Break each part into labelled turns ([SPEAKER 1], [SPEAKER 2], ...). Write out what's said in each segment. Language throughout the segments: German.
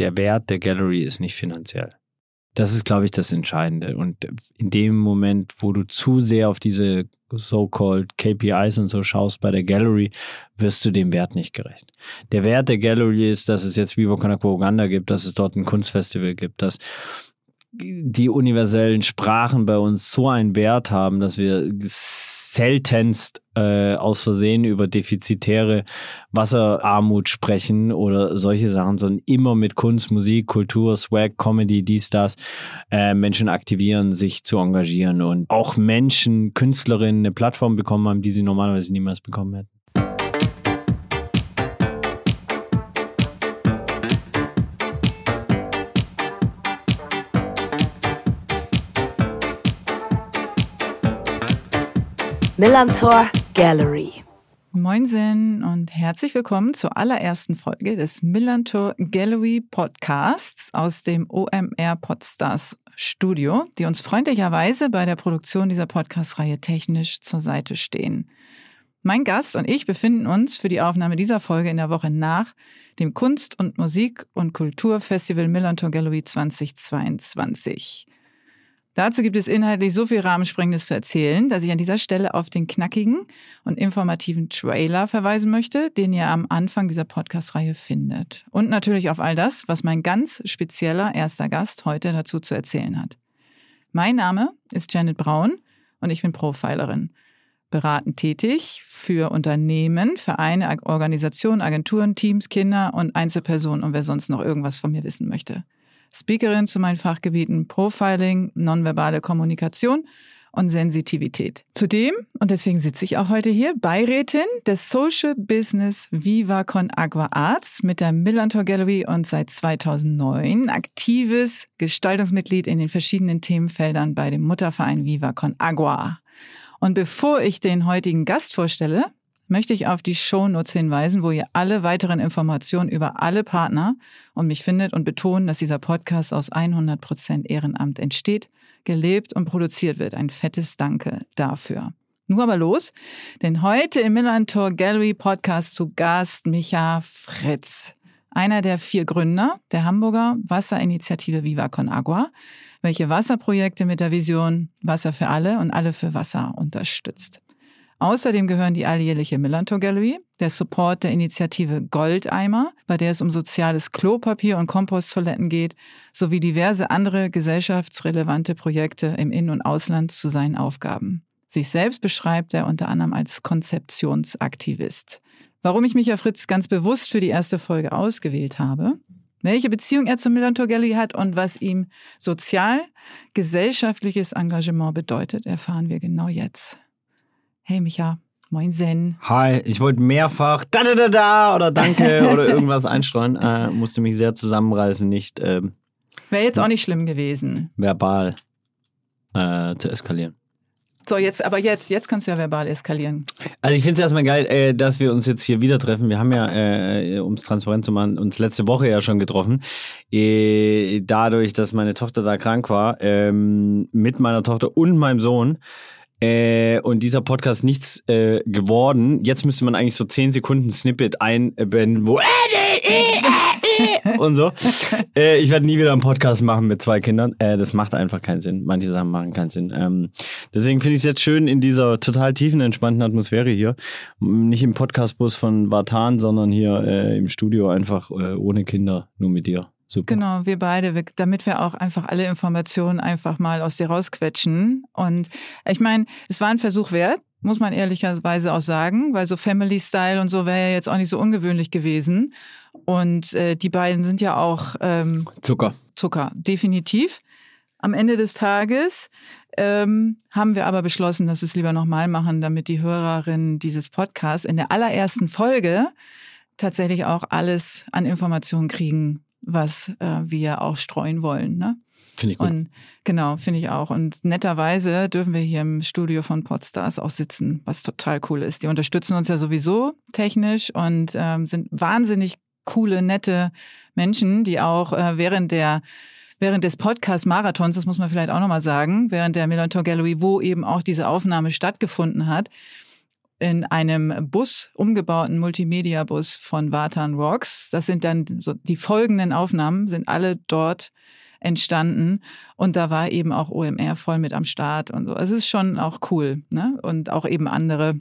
[SPEAKER 1] der Wert der Gallery ist nicht finanziell. Das ist, glaube ich, das Entscheidende. Und in dem Moment, wo du zu sehr auf diese so-called KPIs und so schaust bei der Gallery, wirst du dem Wert nicht gerecht. Der Wert der Gallery ist, dass es jetzt Vivo Conakry Uganda gibt, dass es dort ein Kunstfestival gibt, dass die universellen Sprachen bei uns so einen Wert haben, dass wir seltenst äh, aus Versehen über defizitäre Wasserarmut sprechen oder solche Sachen, sondern immer mit Kunst, Musik, Kultur, Swag, Comedy, dies, das, äh, Menschen aktivieren, sich zu engagieren und auch Menschen, Künstlerinnen eine Plattform bekommen haben, die sie normalerweise niemals bekommen hätten.
[SPEAKER 2] Millantor Gallery.
[SPEAKER 3] Moinsen und herzlich willkommen zur allerersten Folge des Millantor Gallery Podcasts aus dem OMR Podstars Studio, die uns freundlicherweise bei der Produktion dieser Podcast-Reihe technisch zur Seite stehen. Mein Gast und ich befinden uns für die Aufnahme dieser Folge in der Woche nach dem Kunst- und Musik- und Kulturfestival Millantor Gallery 2022. Dazu gibt es inhaltlich so viel Rahmensprengendes zu erzählen, dass ich an dieser Stelle auf den knackigen und informativen Trailer verweisen möchte, den ihr am Anfang dieser Podcast-Reihe findet. Und natürlich auf all das, was mein ganz spezieller erster Gast heute dazu zu erzählen hat. Mein Name ist Janet Braun und ich bin Profilerin. Beratend tätig für Unternehmen, Vereine, Organisationen, Agenturen, Teams, Kinder und Einzelpersonen und wer sonst noch irgendwas von mir wissen möchte. Speakerin zu meinen Fachgebieten Profiling, nonverbale Kommunikation und Sensitivität. Zudem, und deswegen sitze ich auch heute hier, Beirätin des Social Business Viva Con Agua Arts mit der Millantor Gallery und seit 2009 aktives Gestaltungsmitglied in den verschiedenen Themenfeldern bei dem Mutterverein Viva Con Agua. Und bevor ich den heutigen Gast vorstelle, möchte ich auf die Shownotes hinweisen, wo ihr alle weiteren Informationen über alle Partner und mich findet und betonen, dass dieser Podcast aus 100 Prozent Ehrenamt entsteht, gelebt und produziert wird. Ein fettes Danke dafür. Nur aber los, denn heute im Millantor Gallery Podcast zu Gast Micha Fritz, einer der vier Gründer der Hamburger Wasserinitiative Viva Con Agua, welche Wasserprojekte mit der Vision Wasser für alle und alle für Wasser unterstützt. Außerdem gehören die alljährliche Millantor Gallery, der Support der Initiative Goldeimer, bei der es um soziales Klopapier und Komposttoiletten geht, sowie diverse andere gesellschaftsrelevante Projekte im In- und Ausland zu seinen Aufgaben. Sich selbst beschreibt er unter anderem als Konzeptionsaktivist. Warum ich Micha Fritz ganz bewusst für die erste Folge ausgewählt habe, welche Beziehung er zum Millantor Gallery hat und was ihm sozial-gesellschaftliches Engagement bedeutet, erfahren wir genau jetzt. Hey Micha, moin Zen.
[SPEAKER 1] Hi, ich wollte mehrfach da da da da oder danke oder irgendwas einstreuen. Äh, musste mich sehr zusammenreißen, nicht ähm,
[SPEAKER 3] Wäre jetzt auch nicht schlimm gewesen.
[SPEAKER 1] verbal äh, zu eskalieren.
[SPEAKER 3] So, jetzt, aber jetzt, jetzt kannst du ja verbal eskalieren.
[SPEAKER 1] Also ich finde es erstmal geil, äh, dass wir uns jetzt hier wieder treffen. Wir haben ja, äh, um es transparent zu machen, uns letzte Woche ja schon getroffen. Äh, dadurch, dass meine Tochter da krank war, ähm, mit meiner Tochter und meinem Sohn. Äh, und dieser Podcast nichts äh, geworden. Jetzt müsste man eigentlich so 10 Sekunden Snippet einbinden, wo und so. Äh, ich werde nie wieder einen Podcast machen mit zwei Kindern. Äh, das macht einfach keinen Sinn. Manche Sachen machen keinen Sinn. Ähm, deswegen finde ich es jetzt schön in dieser total tiefen, entspannten Atmosphäre hier. Nicht im Podcastbus von Vartan, sondern hier äh, im Studio einfach äh, ohne Kinder, nur mit dir. Super.
[SPEAKER 3] Genau, wir beide, damit wir auch einfach alle Informationen einfach mal aus dir rausquetschen. Und ich meine, es war ein Versuch wert, muss man ehrlicherweise auch sagen, weil so Family Style und so wäre ja jetzt auch nicht so ungewöhnlich gewesen. Und äh, die beiden sind ja auch ähm,
[SPEAKER 1] Zucker.
[SPEAKER 3] Zucker, definitiv. Am Ende des Tages ähm, haben wir aber beschlossen, dass wir es lieber nochmal machen, damit die Hörerinnen dieses Podcasts in der allerersten Folge tatsächlich auch alles an Informationen kriegen, was äh, wir auch streuen wollen. Ne?
[SPEAKER 1] Finde ich gut.
[SPEAKER 3] Und genau, finde ich auch. Und netterweise dürfen wir hier im Studio von Podstars auch sitzen, was total cool ist. Die unterstützen uns ja sowieso technisch und ähm, sind wahnsinnig coole, nette Menschen, die auch äh, während der während des Podcast-Marathons, das muss man vielleicht auch nochmal sagen, während der Melanton Gallery, wo eben auch diese Aufnahme stattgefunden hat, in einem Bus, umgebauten Multimedia-Bus von Vatan Rocks. Das sind dann so die folgenden Aufnahmen, sind alle dort entstanden. Und da war eben auch OMR voll mit am Start und so. Es ist schon auch cool. Ne? Und auch eben andere,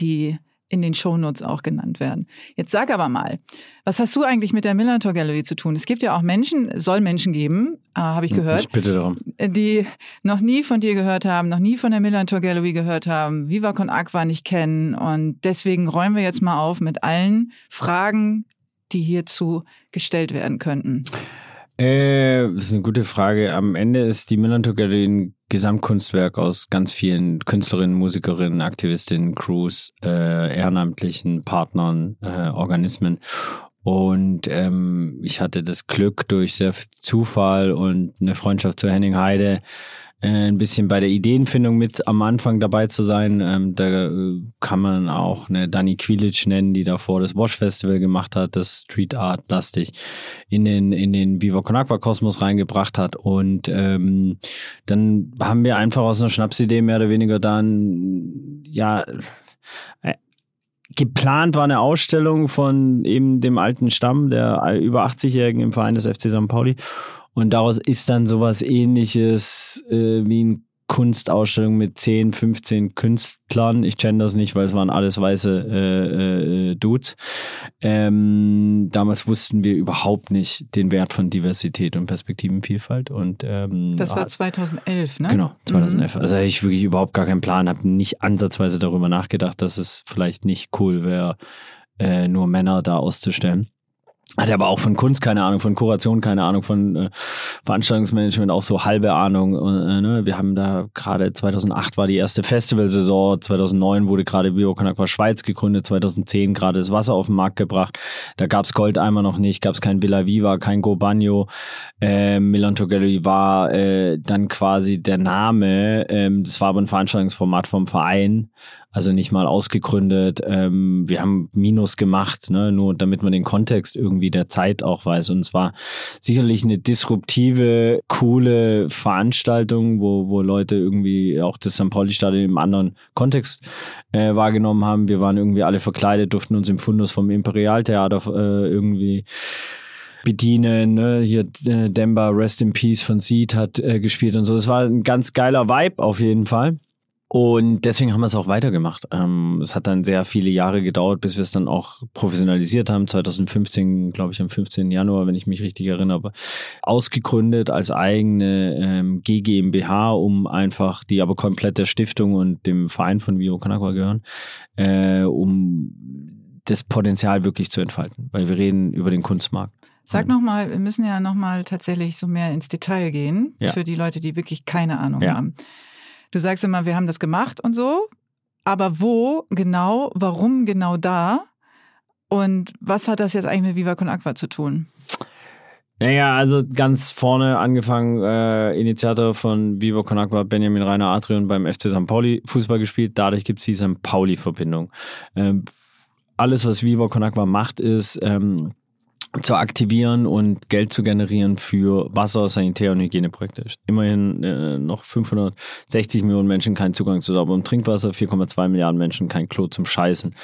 [SPEAKER 3] die in den Shownotes auch genannt werden. Jetzt sag aber mal, was hast du eigentlich mit der Millantor Gallery zu tun? Es gibt ja auch Menschen, soll Menschen geben, äh, habe ich gehört.
[SPEAKER 1] Ich bitte darum.
[SPEAKER 3] Die noch nie von dir gehört haben, noch nie von der Millantor Gallery gehört haben, Viva Con Aqua nicht kennen. Und deswegen räumen wir jetzt mal auf mit allen Fragen, die hierzu gestellt werden könnten.
[SPEAKER 1] Äh, das ist eine gute Frage. Am Ende ist die Millantor Gallery ein Gesamtkunstwerk aus ganz vielen Künstlerinnen, Musikerinnen, Aktivistinnen, Crews, äh, ehrenamtlichen Partnern, äh, Organismen. Und ähm, ich hatte das Glück durch sehr viel Zufall und eine Freundschaft zu Henning Heide, äh, ein bisschen bei der Ideenfindung mit am Anfang dabei zu sein. Ähm, da äh, kann man auch eine Dani Quilic nennen, die davor das Wash Festival gemacht hat, das Street Art lastig in den in den Viva Con Aqua Kosmos reingebracht hat und ähm, dann haben wir einfach aus einer Schnapsidee mehr oder weniger dann ja äh, geplant war eine Ausstellung von eben dem alten Stamm der über 80-Jährigen im Verein des FC St. Pauli und daraus ist dann sowas ähnliches äh, wie eine Kunstausstellung mit 10, 15 Künstlern. Ich kenne das nicht, weil es waren alles weiße äh, äh, Dudes. Ähm, damals wussten wir überhaupt nicht den Wert von Diversität und Perspektivenvielfalt. Und, ähm,
[SPEAKER 3] das war 2011, ne?
[SPEAKER 1] Genau, 2011. Mhm. Also hatte ich wirklich überhaupt gar keinen Plan, habe nicht ansatzweise darüber nachgedacht, dass es vielleicht nicht cool wäre, äh, nur Männer da auszustellen. Hat aber auch von Kunst keine Ahnung, von Kuration keine Ahnung, von äh, Veranstaltungsmanagement auch so halbe Ahnung. Äh, ne? Wir haben da gerade 2008 war die erste Festivalsaison, 2009 wurde gerade Biocan Aqua Schweiz gegründet, 2010 gerade das Wasser auf den Markt gebracht. Da gab's Goldeimer noch nicht, gab's kein Villa Viva, kein Go Bagno. Äh, Milanto Gallery war äh, dann quasi der Name. Ähm, das war aber ein Veranstaltungsformat vom Verein also nicht mal ausgegründet. Ähm, wir haben Minus gemacht, ne? nur damit man den Kontext irgendwie der Zeit auch weiß. Und es war sicherlich eine disruptive, coole Veranstaltung, wo, wo Leute irgendwie auch das St. Pauli-Stadion im anderen Kontext äh, wahrgenommen haben. Wir waren irgendwie alle verkleidet, durften uns im Fundus vom Imperialtheater äh, irgendwie bedienen. Ne? Hier äh, Demba Rest in Peace von Seed hat äh, gespielt und so. Es war ein ganz geiler Vibe auf jeden Fall. Und deswegen haben wir es auch weitergemacht. Ähm, es hat dann sehr viele Jahre gedauert, bis wir es dann auch professionalisiert haben. 2015, glaube ich, am 15. Januar, wenn ich mich richtig erinnere, ausgegründet als eigene ähm, GGMBH, um einfach, die aber komplett der Stiftung und dem Verein von Vivo Conagua gehören, äh, um das Potenzial wirklich zu entfalten. Weil wir reden über den Kunstmarkt.
[SPEAKER 3] Sag nochmal, wir müssen ja nochmal tatsächlich so mehr ins Detail gehen, ja. für die Leute, die wirklich keine Ahnung ja. haben. Du sagst immer, wir haben das gemacht und so, aber wo genau, warum genau da und was hat das jetzt eigentlich mit Viva Con Aqua zu tun?
[SPEAKER 1] Naja, also ganz vorne angefangen, äh, Initiator von Viva Con Aqua, Benjamin Rainer Adrian beim FC St. Pauli Fußball gespielt. Dadurch gibt es die St. Pauli-Verbindung. Ähm, alles, was Viva Con Aqua macht, ist ähm, zu aktivieren und Geld zu generieren für Wasser, Sanitär- und Hygieneprojekte. Immerhin äh, noch 560 Millionen Menschen keinen Zugang zu sauberem Trinkwasser, 4,2 Milliarden Menschen kein Klo zum Scheißen.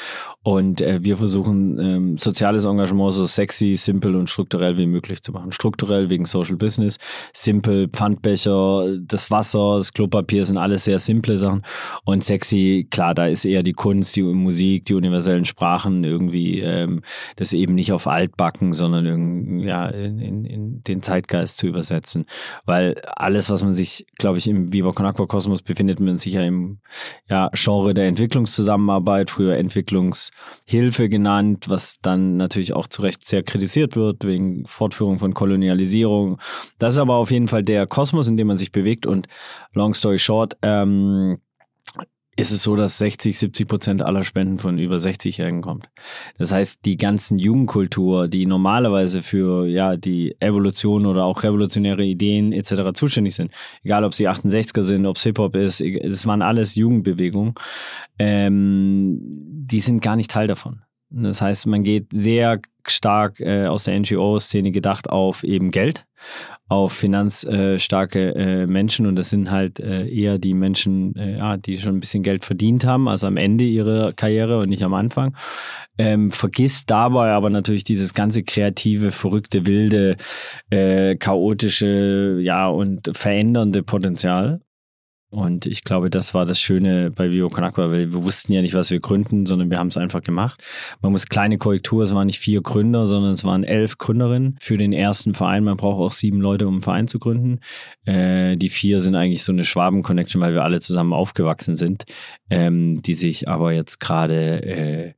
[SPEAKER 1] Und äh, wir versuchen, ähm, soziales Engagement so sexy, simpel und strukturell wie möglich zu machen. Strukturell wegen Social Business, simpel, Pfandbecher, das Wasser, das Klopapier sind alles sehr simple Sachen. Und sexy, klar, da ist eher die Kunst, die Musik, die universellen Sprachen irgendwie, ähm, das eben nicht auf Altbacken, sondern irgendwie, ja, in, in, in den Zeitgeist zu übersetzen. Weil alles, was man sich, glaube ich, im Viva Con Aqua Kosmos befindet man sich ja im ja, Genre der Entwicklungszusammenarbeit, früher Entwicklungshilfe genannt, was dann natürlich auch zu Recht sehr kritisiert wird wegen Fortführung von Kolonialisierung. Das ist aber auf jeden Fall der Kosmos, in dem man sich bewegt und long story short, ähm, ist es so, dass 60, 70 Prozent aller Spenden von über 60-Jährigen kommt. Das heißt, die ganzen Jugendkultur, die normalerweise für ja die Evolution oder auch revolutionäre Ideen etc. zuständig sind, egal ob sie 68er sind, ob es Hip-Hop ist, es waren alles Jugendbewegungen, ähm, die sind gar nicht Teil davon. Das heißt, man geht sehr stark äh, aus der NGO-Szene gedacht auf eben Geld, auf finanzstarke äh, Menschen und das sind halt äh, eher die Menschen, äh, ja, die schon ein bisschen Geld verdient haben, also am Ende ihrer Karriere und nicht am Anfang. Ähm, vergisst dabei aber natürlich dieses ganze kreative, verrückte, wilde, äh, chaotische, ja und verändernde Potenzial. Und ich glaube, das war das Schöne bei Vivo Con Agua, weil wir wussten ja nicht, was wir gründen, sondern wir haben es einfach gemacht. Man muss kleine Korrektur, es waren nicht vier Gründer, sondern es waren elf Gründerinnen für den ersten Verein. Man braucht auch sieben Leute, um einen Verein zu gründen. Äh, die vier sind eigentlich so eine Schwaben-Connection, weil wir alle zusammen aufgewachsen sind, ähm, die sich aber jetzt gerade äh,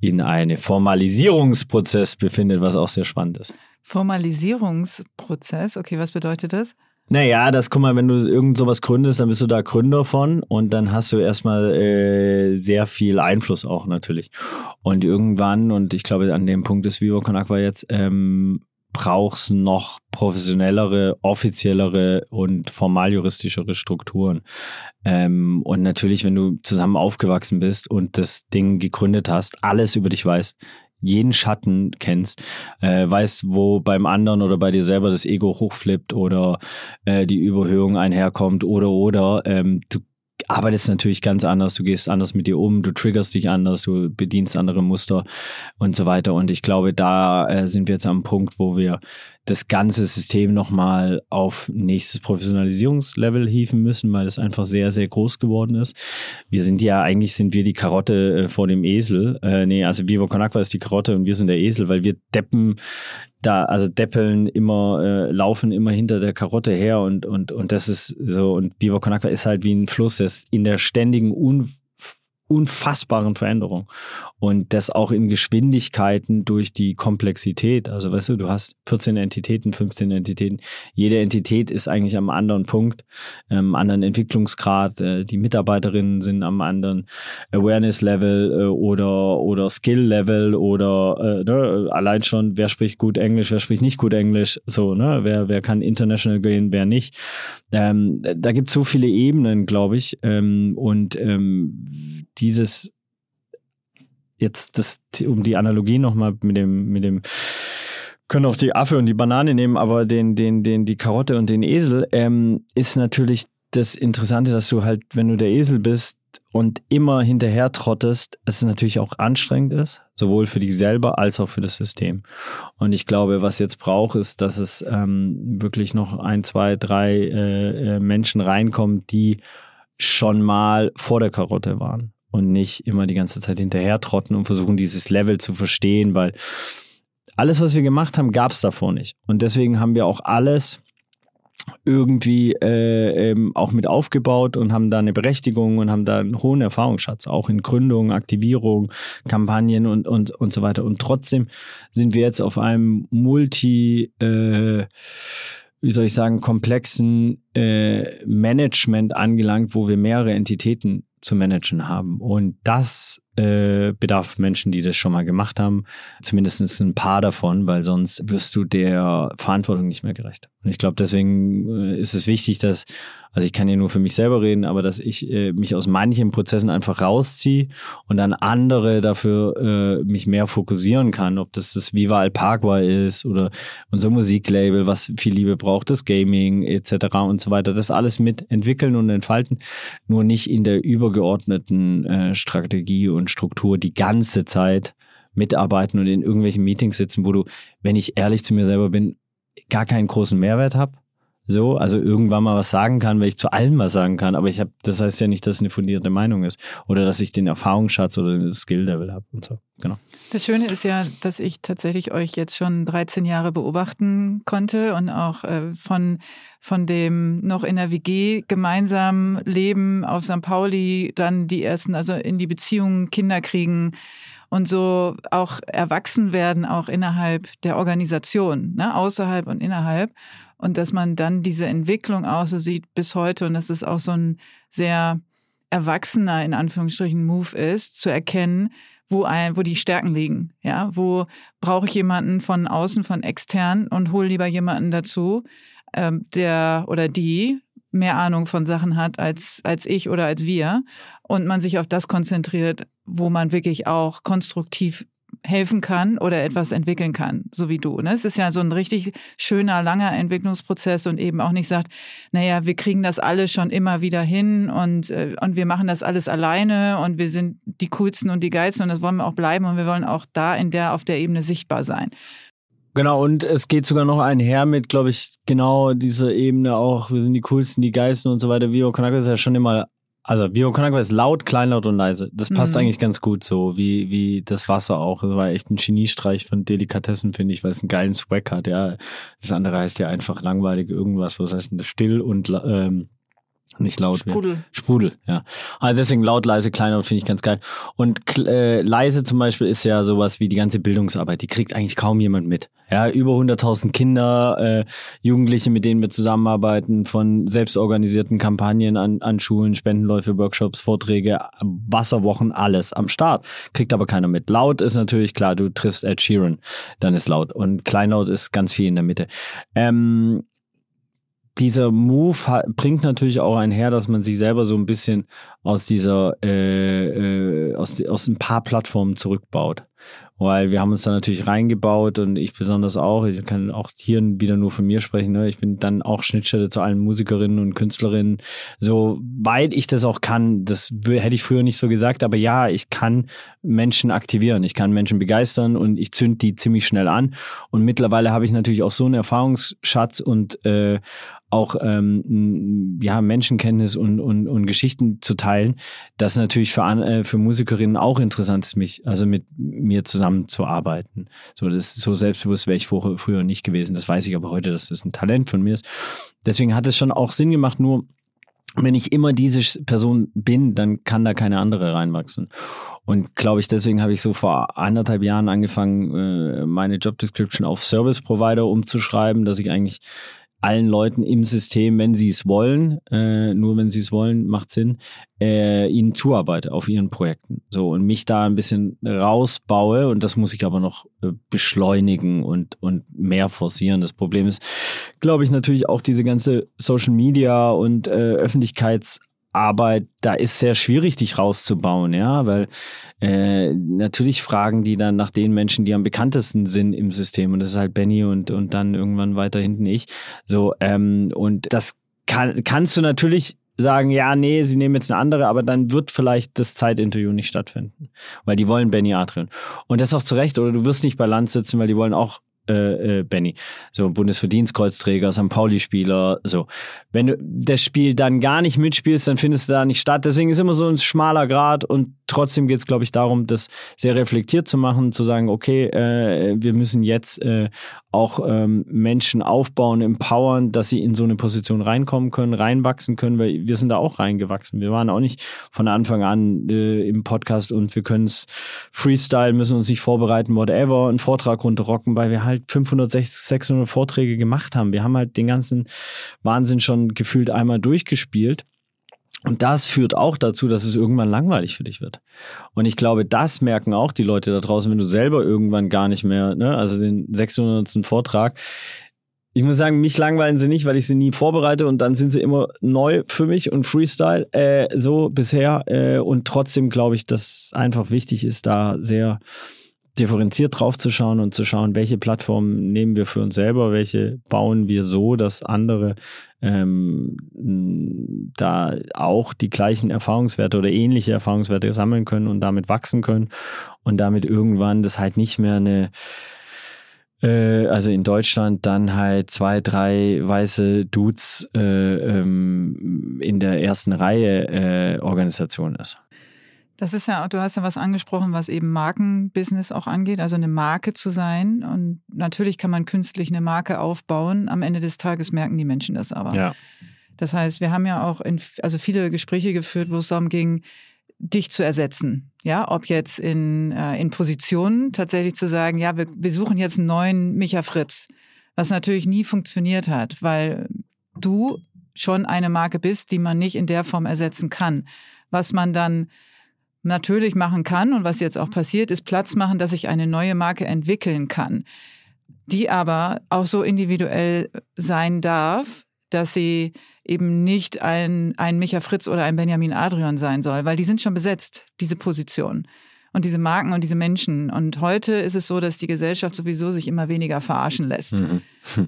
[SPEAKER 1] in einem Formalisierungsprozess befindet, was auch sehr spannend ist.
[SPEAKER 3] Formalisierungsprozess, okay, was bedeutet das?
[SPEAKER 1] Naja, das guck mal, wenn du irgend sowas gründest, dann bist du da Gründer von und dann hast du erstmal äh, sehr viel Einfluss auch natürlich. Und irgendwann, und ich glaube, an dem Punkt ist Vivo Con Aqua jetzt, ähm, brauchst noch professionellere, offiziellere und formaljuristischere Strukturen. Ähm, und natürlich, wenn du zusammen aufgewachsen bist und das Ding gegründet hast, alles über dich weiß, jeden Schatten kennst, äh, weißt, wo beim anderen oder bei dir selber das Ego hochflippt oder äh, die Überhöhung einherkommt oder oder ähm, du arbeitest natürlich ganz anders, du gehst anders mit dir um, du triggerst dich anders, du bedienst andere Muster und so weiter. Und ich glaube, da äh, sind wir jetzt am Punkt, wo wir das ganze System nochmal auf nächstes Professionalisierungslevel hieven müssen, weil es einfach sehr, sehr groß geworden ist. Wir sind ja, eigentlich sind wir die Karotte äh, vor dem Esel. Äh, nee, also Vivo Con Aqua ist die Karotte und wir sind der Esel, weil wir deppen da, also deppeln immer, äh, laufen immer hinter der Karotte her und, und, und das ist so, und Vivo Con Aqua ist halt wie ein Fluss, der ist in der ständigen Un unfassbaren Veränderung. Und das auch in Geschwindigkeiten durch die Komplexität. Also weißt du, du hast 14 Entitäten, 15 Entitäten. Jede Entität ist eigentlich am anderen Punkt, ähm, anderen Entwicklungsgrad. Äh, die Mitarbeiterinnen sind am anderen Awareness-Level äh, oder, oder Skill-Level oder äh, ne, allein schon, wer spricht gut Englisch, wer spricht nicht gut Englisch, so, ne, wer, wer kann international gehen, wer nicht. Ähm, da gibt es so viele Ebenen, glaube ich. Ähm, und ähm, dieses jetzt das, um die Analogie nochmal mit dem, mit dem, können auch die Affe und die Banane nehmen, aber den, den, den, die Karotte und den Esel, ähm, ist natürlich das Interessante, dass du halt, wenn du der Esel bist und immer hinterher trottest, es natürlich auch anstrengend ist, sowohl für dich selber als auch für das System. Und ich glaube, was jetzt braucht, ist, dass es ähm, wirklich noch ein, zwei, drei äh, äh Menschen reinkommen, die schon mal vor der Karotte waren und nicht immer die ganze Zeit hinterher trotten und versuchen, dieses Level zu verstehen, weil alles, was wir gemacht haben, gab es davor nicht. Und deswegen haben wir auch alles irgendwie äh, ähm, auch mit aufgebaut und haben da eine Berechtigung und haben da einen hohen Erfahrungsschatz, auch in Gründung, Aktivierung, Kampagnen und, und, und so weiter. Und trotzdem sind wir jetzt auf einem Multi, äh, wie soll ich sagen, komplexen äh, Management angelangt, wo wir mehrere Entitäten zu managen haben. Und das äh, bedarf Menschen, die das schon mal gemacht haben. Zumindest ein paar davon, weil sonst wirst du der Verantwortung nicht mehr gerecht. Und ich glaube, deswegen äh, ist es wichtig, dass, also ich kann ja nur für mich selber reden, aber dass ich äh, mich aus manchen Prozessen einfach rausziehe und dann andere dafür äh, mich mehr fokussieren kann, ob das das Viva Alpagua ist oder unser Musiklabel, was viel Liebe braucht, das Gaming etc. und so weiter. Das alles mit entwickeln und entfalten, nur nicht in der übergeordneten äh, Strategie und Struktur die ganze Zeit mitarbeiten und in irgendwelchen Meetings sitzen, wo du, wenn ich ehrlich zu mir selber bin, gar keinen großen Mehrwert habe. So, also irgendwann mal was sagen kann, weil ich zu allem was sagen kann, aber ich habe, das heißt ja nicht, dass es eine fundierte Meinung ist oder dass ich den Erfahrungsschatz oder den Skill-Level habe und so. Genau.
[SPEAKER 3] Das Schöne ist ja, dass ich tatsächlich euch jetzt schon 13 Jahre beobachten konnte und auch äh, von, von dem noch in der WG gemeinsam leben auf St. Pauli, dann die ersten, also in die Beziehungen, Kinder kriegen, und so auch erwachsen werden, auch innerhalb der Organisation, ne? außerhalb und innerhalb. Und dass man dann diese Entwicklung auch so sieht bis heute und dass es auch so ein sehr erwachsener, in Anführungsstrichen, Move ist, zu erkennen, wo, ein, wo die Stärken liegen. Ja, wo brauche ich jemanden von außen, von extern und hole lieber jemanden dazu, ähm, der oder die mehr Ahnung von Sachen hat als, als ich oder als wir und man sich auf das konzentriert, wo man wirklich auch konstruktiv helfen kann oder etwas entwickeln kann, so wie du. Ne? Es ist ja so ein richtig schöner, langer Entwicklungsprozess und eben auch nicht sagt, naja, wir kriegen das alles schon immer wieder hin und, äh, und wir machen das alles alleine und wir sind die coolsten und die geilsten und das wollen wir auch bleiben und wir wollen auch da in der, auf der Ebene sichtbar sein.
[SPEAKER 1] Genau, und es geht sogar noch einher mit, glaube ich, genau dieser Ebene auch, wir sind die coolsten, die Geisten und so weiter. Vio Konako ist ja schon immer, also Vio Konako ist laut, kleinlaut und leise. Das passt mhm. eigentlich ganz gut so, wie, wie das Wasser auch. Das war echt ein Geniestreich von Delikatessen, finde ich, weil es einen geilen Swag hat, ja. Das andere heißt ja einfach langweilig irgendwas, was heißt denn das? Still und ähm, nicht laut.
[SPEAKER 3] Sprudel.
[SPEAKER 1] Mehr. Sprudel, ja. Also deswegen laut, leise, kleiner finde ich ganz geil. Und äh, leise zum Beispiel ist ja sowas wie die ganze Bildungsarbeit. Die kriegt eigentlich kaum jemand mit. Ja, über 100.000 Kinder, äh, Jugendliche, mit denen wir zusammenarbeiten, von selbstorganisierten Kampagnen an, an Schulen, Spendenläufe, Workshops, Vorträge, Wasserwochen, alles am Start. Kriegt aber keiner mit. Laut ist natürlich klar, du triffst Ed Sheeran, dann ist laut. Und kleinlaut ist ganz viel in der Mitte. Ähm, dieser Move bringt natürlich auch einher, dass man sich selber so ein bisschen aus dieser, äh, äh, aus, aus ein paar Plattformen zurückbaut weil wir haben uns da natürlich reingebaut und ich besonders auch. Ich kann auch hier wieder nur von mir sprechen. Ne? Ich bin dann auch Schnittstelle zu allen Musikerinnen und Künstlerinnen. So weit ich das auch kann, das hätte ich früher nicht so gesagt, aber ja, ich kann Menschen aktivieren, ich kann Menschen begeistern und ich zünd die ziemlich schnell an. Und mittlerweile habe ich natürlich auch so einen Erfahrungsschatz und äh, auch ähm, ja, Menschenkenntnis und, und, und Geschichten zu teilen, das natürlich für, äh, für Musikerinnen auch interessant ist, mich, also mit mir zusammenzuarbeiten. So, das so selbstbewusst wäre ich vorher, früher nicht gewesen. Das weiß ich aber heute, dass das ein Talent von mir ist. Deswegen hat es schon auch Sinn gemacht, nur wenn ich immer diese Person bin, dann kann da keine andere reinwachsen. Und glaube ich, deswegen habe ich so vor anderthalb Jahren angefangen, äh, meine Job Description auf Service Provider umzuschreiben, dass ich eigentlich allen Leuten im System, wenn sie es wollen, äh, nur wenn sie es wollen, macht Sinn, äh, ihnen zuarbeite auf ihren Projekten. So und mich da ein bisschen rausbaue und das muss ich aber noch äh, beschleunigen und und mehr forcieren. Das Problem ist, glaube ich, natürlich auch diese ganze Social Media und äh, Öffentlichkeits Arbeit, da ist sehr schwierig, dich rauszubauen, ja, weil äh, natürlich fragen die dann nach den Menschen, die am bekanntesten sind im System und das ist halt Benny und und dann irgendwann weiter hinten ich. So ähm, und das kann, kannst du natürlich sagen, ja, nee, sie nehmen jetzt eine andere, aber dann wird vielleicht das Zeitinterview nicht stattfinden, weil die wollen Benny Adrian. Und das auch zu Recht, oder du wirst nicht bei Land sitzen, weil die wollen auch äh, äh, Benny. So Bundesverdienstkreuzträger, St. Pauli-Spieler, so. Wenn du das Spiel dann gar nicht mitspielst, dann findest du da nicht statt. Deswegen ist immer so ein schmaler Grad und trotzdem geht es, glaube ich, darum, das sehr reflektiert zu machen, zu sagen, okay, äh, wir müssen jetzt äh, auch ähm, Menschen aufbauen, empowern, dass sie in so eine Position reinkommen können, reinwachsen können, weil wir sind da auch reingewachsen. Wir waren auch nicht von Anfang an äh, im Podcast und wir können es Freestyle, müssen uns nicht vorbereiten, whatever, einen Vortrag runterrocken, weil wir halt 560, 600 Vorträge gemacht haben. Wir haben halt den ganzen Wahnsinn schon gefühlt einmal durchgespielt. Und das führt auch dazu, dass es irgendwann langweilig für dich wird. Und ich glaube, das merken auch die Leute da draußen, wenn du selber irgendwann gar nicht mehr, ne, also den 600. Vortrag. Ich muss sagen, mich langweilen sie nicht, weil ich sie nie vorbereite und dann sind sie immer neu für mich und Freestyle, äh, so bisher. Äh, und trotzdem glaube ich, dass einfach wichtig ist, da sehr differenziert drauf zu schauen und zu schauen, welche Plattformen nehmen wir für uns selber, welche bauen wir so, dass andere ähm, da auch die gleichen Erfahrungswerte oder ähnliche Erfahrungswerte sammeln können und damit wachsen können und damit irgendwann das halt nicht mehr eine äh, also in Deutschland dann halt zwei, drei weiße Dudes äh, ähm, in der ersten Reihe äh, Organisation ist.
[SPEAKER 3] Das ist ja, du hast ja was angesprochen, was eben Markenbusiness auch angeht, also eine Marke zu sein. Und natürlich kann man künstlich eine Marke aufbauen. Am Ende des Tages merken die Menschen das aber.
[SPEAKER 1] Ja.
[SPEAKER 3] Das heißt, wir haben ja auch in, also viele Gespräche geführt, wo es darum ging, dich zu ersetzen. Ja, ob jetzt in, äh, in Positionen tatsächlich zu sagen, ja, wir, wir suchen jetzt einen neuen Micha Fritz, was natürlich nie funktioniert hat, weil du schon eine Marke bist, die man nicht in der Form ersetzen kann. Was man dann natürlich machen kann und was jetzt auch passiert, ist Platz machen, dass ich eine neue Marke entwickeln kann, die aber auch so individuell sein darf, dass sie eben nicht ein, ein Micha Fritz oder ein Benjamin Adrian sein soll, weil die sind schon besetzt, diese Position. Und diese Marken und diese Menschen. Und heute ist es so, dass die Gesellschaft sowieso sich immer weniger verarschen lässt. Mhm.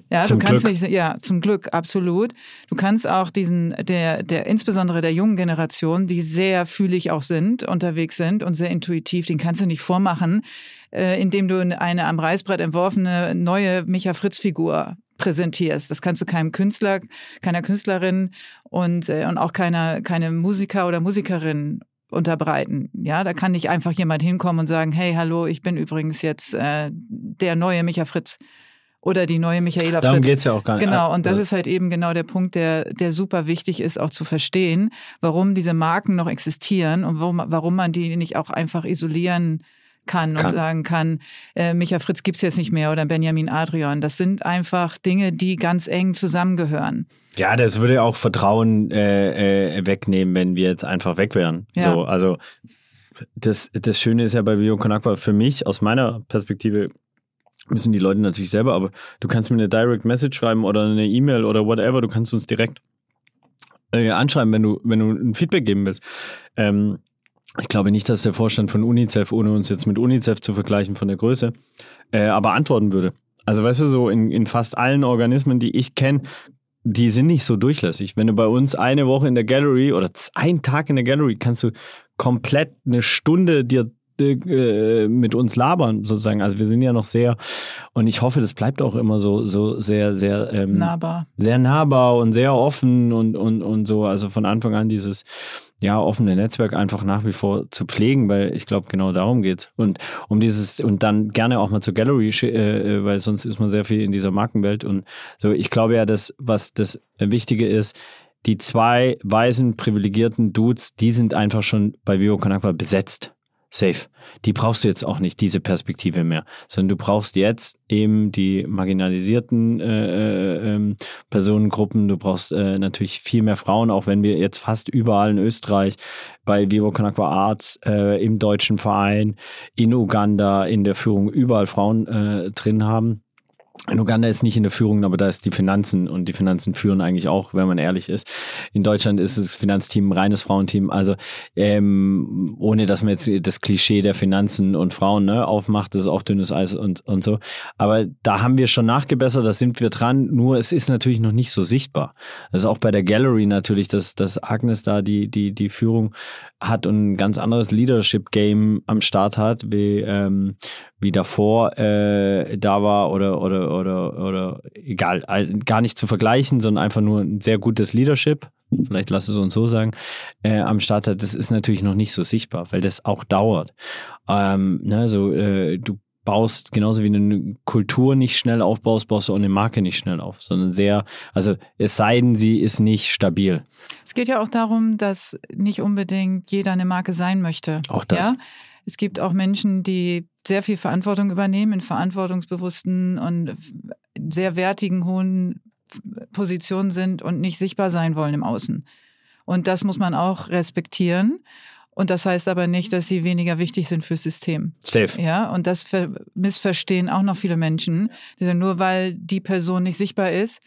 [SPEAKER 3] Ja,
[SPEAKER 1] zum
[SPEAKER 3] du kannst
[SPEAKER 1] Glück.
[SPEAKER 3] nicht, ja, zum Glück, absolut. Du kannst auch diesen, der, der, insbesondere der jungen Generation, die sehr fühlig auch sind, unterwegs sind und sehr intuitiv, den kannst du nicht vormachen, äh, indem du eine am Reißbrett entworfene neue Micha-Fritz-Figur präsentierst. Das kannst du keinem Künstler, keiner Künstlerin und, äh, und auch keiner, keine Musiker oder Musikerin unterbreiten. Ja, da kann nicht einfach jemand hinkommen und sagen, hey, hallo, ich bin übrigens jetzt äh, der neue Micha Fritz oder die neue Michaela
[SPEAKER 1] Darum
[SPEAKER 3] Fritz.
[SPEAKER 1] geht's ja auch gar nicht.
[SPEAKER 3] Genau, und das
[SPEAKER 1] Also-
[SPEAKER 3] ist halt eben genau der Punkt, der, der super wichtig ist, auch zu verstehen, warum diese Marken noch existieren und warum, warum man die nicht auch einfach isolieren kann,
[SPEAKER 1] Kann.
[SPEAKER 3] und sagen kann, äh, Micha Fritz gibt's jetzt nicht mehr oder Benjamin Adrian. Das sind einfach Dinge, die ganz eng zusammengehören.
[SPEAKER 1] Ja, das würde auch Vertrauen äh, äh, wegnehmen, wenn wir jetzt einfach weg wären.
[SPEAKER 3] Ja.
[SPEAKER 1] So, also das, das Schöne ist ja bei Bio Con Agua für mich, aus meiner Perspektive, müssen die Leute natürlich selber, aber du kannst mir eine Direct Message schreiben oder eine E-Mail oder whatever, du kannst uns direkt äh, anschreiben, wenn du, wenn du ein Feedback geben willst. Ähm, ich glaube nicht, dass der Vorstand von UNICEF, ohne uns jetzt mit UNICEF zu vergleichen von der Größe, äh, aber antworten würde. Also weißt du, so in, in fast allen Organismen, die ich kenne, die sind nicht so durchlässig. Wenn du bei uns eine Woche in der Gallery oder einen Tag in der Gallery kannst du komplett eine Stunde dir äh, mit uns labern sozusagen. Also wir sind ja noch sehr und ich hoffe, das bleibt auch immer so so sehr sehr ähm,
[SPEAKER 3] Nahbar.
[SPEAKER 1] sehr nahbar und sehr offen und, und, und so. Also von Anfang an dieses ja, offene Netzwerk einfach nach wie vor zu pflegen, weil ich glaube, genau darum geht's. Und um dieses, und dann gerne auch mal zur Gallery, äh, äh, weil sonst ist man sehr viel in dieser Markenwelt. Und so, ich glaube ja, dass, was das Wichtige ist, die zwei weißen, privilegierten Dudes, die sind einfach schon bei Vivo Con Agua besetzt. Safe. Die brauchst du jetzt auch nicht, diese Perspektive mehr, sondern du brauchst jetzt eben die marginalisierten äh, äh, ähm, Personengruppen. Du brauchst äh, natürlich viel mehr Frauen, auch wenn wir jetzt fast überall in Österreich bei Vivo Con Agua Arts, äh, im deutschen Verein, in Uganda, in der Führung überall Frauen äh, drin haben. In Uganda ist nicht in der Führung, aber da ist die Finanzen und die Finanzen führen eigentlich auch, wenn man ehrlich ist. In Deutschland ist das Finanzteam ein reines Frauenteam. Also ähm, ohne, dass man jetzt das Klischee der Finanzen und Frauen ne, aufmacht, das ist auch dünnes Eis und, und so. Aber da haben wir schon nachgebessert, da sind wir dran. Nur es ist natürlich noch nicht so sichtbar. Ist auch bei der Gallery natürlich, dass, dass Agnes da die, die, die Führung hat und ein ganz anderes Leadership-Game am Start hat, wie, ähm, wie davor äh, da war oder, oder, oder, oder egal, gar nicht zu vergleichen, sondern einfach nur ein sehr gutes Leadership, vielleicht lass es uns so sagen, äh, am Start hat, das ist natürlich noch nicht so sichtbar, weil das auch dauert. Ähm, ne, so, äh, du baust, genauso wie du eine Kultur nicht schnell aufbaust, baust du auch eine Marke nicht schnell auf, sondern sehr, also es sei denn, sie ist nicht stabil.
[SPEAKER 3] Es geht ja auch darum, dass nicht unbedingt jeder eine Marke sein möchte.
[SPEAKER 1] Auch das.
[SPEAKER 3] Ja? Es gibt auch Menschen, die sehr viel Verantwortung übernehmen, in verantwortungsbewussten und sehr wertigen, hohen Positionen sind und nicht sichtbar sein wollen im Außen. Und das muss man auch respektieren. Und das heißt aber nicht, dass sie weniger wichtig sind fürs System.
[SPEAKER 1] Safe.
[SPEAKER 3] Ja, und das ver missverstehen auch noch viele Menschen. Die sagen, nur weil die Person nicht sichtbar ist,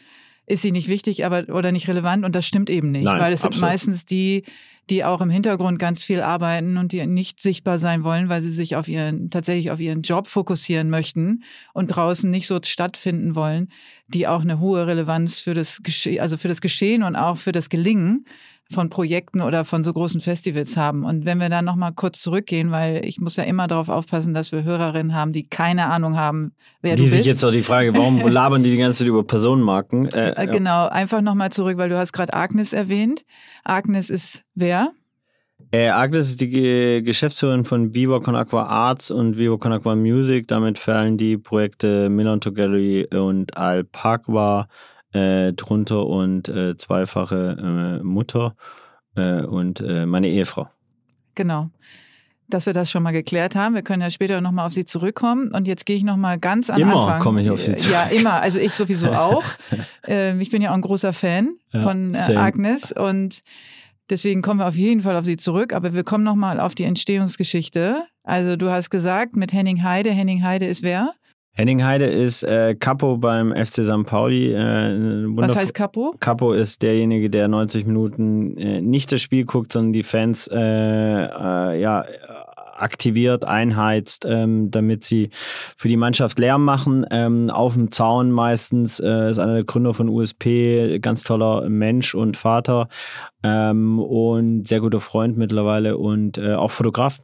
[SPEAKER 3] ist sie nicht wichtig aber, oder nicht relevant und das stimmt eben nicht.
[SPEAKER 1] Nein,
[SPEAKER 3] weil es sind
[SPEAKER 1] absolut.
[SPEAKER 3] meistens die, die auch im Hintergrund ganz viel arbeiten und die nicht sichtbar sein wollen, weil sie sich auf ihren, tatsächlich auf ihren Job fokussieren möchten und draußen nicht so stattfinden wollen, die auch eine hohe Relevanz für das Geschehen, also für das Geschehen und auch für das Gelingen von Projekten oder von so großen Festivals haben. Und wenn wir dann nochmal kurz zurückgehen, weil ich muss ja immer darauf aufpassen, dass wir Hörerinnen haben, die keine Ahnung haben, wer
[SPEAKER 1] die
[SPEAKER 3] du
[SPEAKER 1] sich
[SPEAKER 3] bist.
[SPEAKER 1] jetzt auch die Frage, warum labern die die ganze Zeit über Personenmarken? Äh,
[SPEAKER 3] Äh, Genau, einfach nochmal zurück, weil du hast gerade Agnes erwähnt. Agnes ist wer?
[SPEAKER 1] Äh, Agnes ist die Ge Geschäftsführerin von Viva Con Aqua Arts und Viva Con Aqua Music. Damit fallen die Projekte Milan to Gallery und Alpagua äh, drunter und äh, zweifache äh, Mutter äh, und äh, meine Ehefrau.
[SPEAKER 3] Genau. Dass wir das schon mal geklärt haben. Wir können ja später nochmal auf sie zurückkommen. Und jetzt gehe ich nochmal ganz am
[SPEAKER 1] Immer
[SPEAKER 3] Anfang.
[SPEAKER 1] komme ich auf sie zurück.
[SPEAKER 3] Ja, immer. Also ich sowieso auch. ähm, ich bin ja auch ein großer Fan
[SPEAKER 1] Ja,
[SPEAKER 3] von äh. Agnes und deswegen kommen wir auf jeden Fall auf sie zurück. Aber wir kommen nochmal auf die Entstehungsgeschichte. Also du hast gesagt, mit Henning Heide. Henning Heide ist wer?
[SPEAKER 1] Henning Heide ist äh, Capo beim FC St. Pauli. Äh,
[SPEAKER 3] Was heißt Capo?
[SPEAKER 1] Capo ist derjenige, der 90 Minuten äh, nicht das Spiel guckt, sondern die Fans äh, äh, ja, aktiviert, einheizt, ähm, damit sie für die Mannschaft Lärm machen. Ähm, auf dem Zaun meistens äh, ist einer der Gründer von USP, ganz toller Mensch und Vater ähm, und sehr guter Freund mittlerweile und äh, auch Fotograf.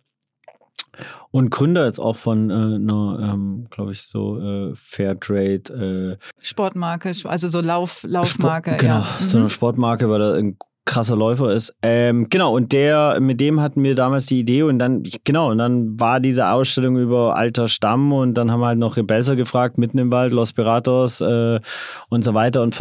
[SPEAKER 1] Und Gründer jetzt auch von äh, einer, ähm, glaube ich, so äh, Fairtrade. Äh,
[SPEAKER 3] Sportmarke, also so Lauf, Laufmarke.
[SPEAKER 1] Sport, genau,
[SPEAKER 3] ja.
[SPEAKER 1] so eine Sportmarke, weil er ein krasser Läufer ist. Ähm, genau, und der, mit dem hatten wir damals die Idee und dann, genau, und dann war diese Ausstellung über alter Stamm und dann haben wir halt noch Rebelser gefragt, mitten im Wald, Los Piratos äh, und so weiter und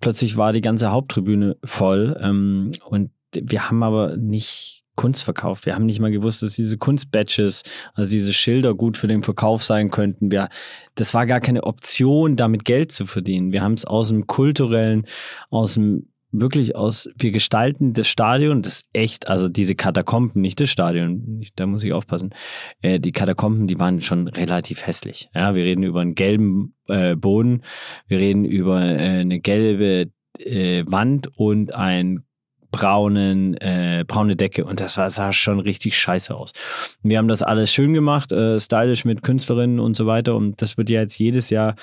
[SPEAKER 1] plötzlich war die ganze Haupttribüne voll ähm, und wir haben aber nicht Kunst verkauft. Wir haben nicht mal gewusst, dass diese Kunstbatches, also diese Schilder gut für den Verkauf sein könnten. Wir, das war gar keine Option, damit Geld zu verdienen. Wir haben es aus dem kulturellen, aus dem wirklich aus, wir gestalten das Stadion, das echt, also diese Katakomben, nicht das Stadion, da muss ich aufpassen, äh, die Katakomben, die waren schon relativ hässlich. Ja, wir reden über einen gelben äh, Boden, wir reden über äh, eine gelbe äh, Wand und ein braunen, äh, braune Decke und das war, sah schon richtig scheiße aus. Wir haben das alles schön gemacht, äh, stylisch mit Künstlerinnen und so weiter und das wird ja jetzt jedes Jahr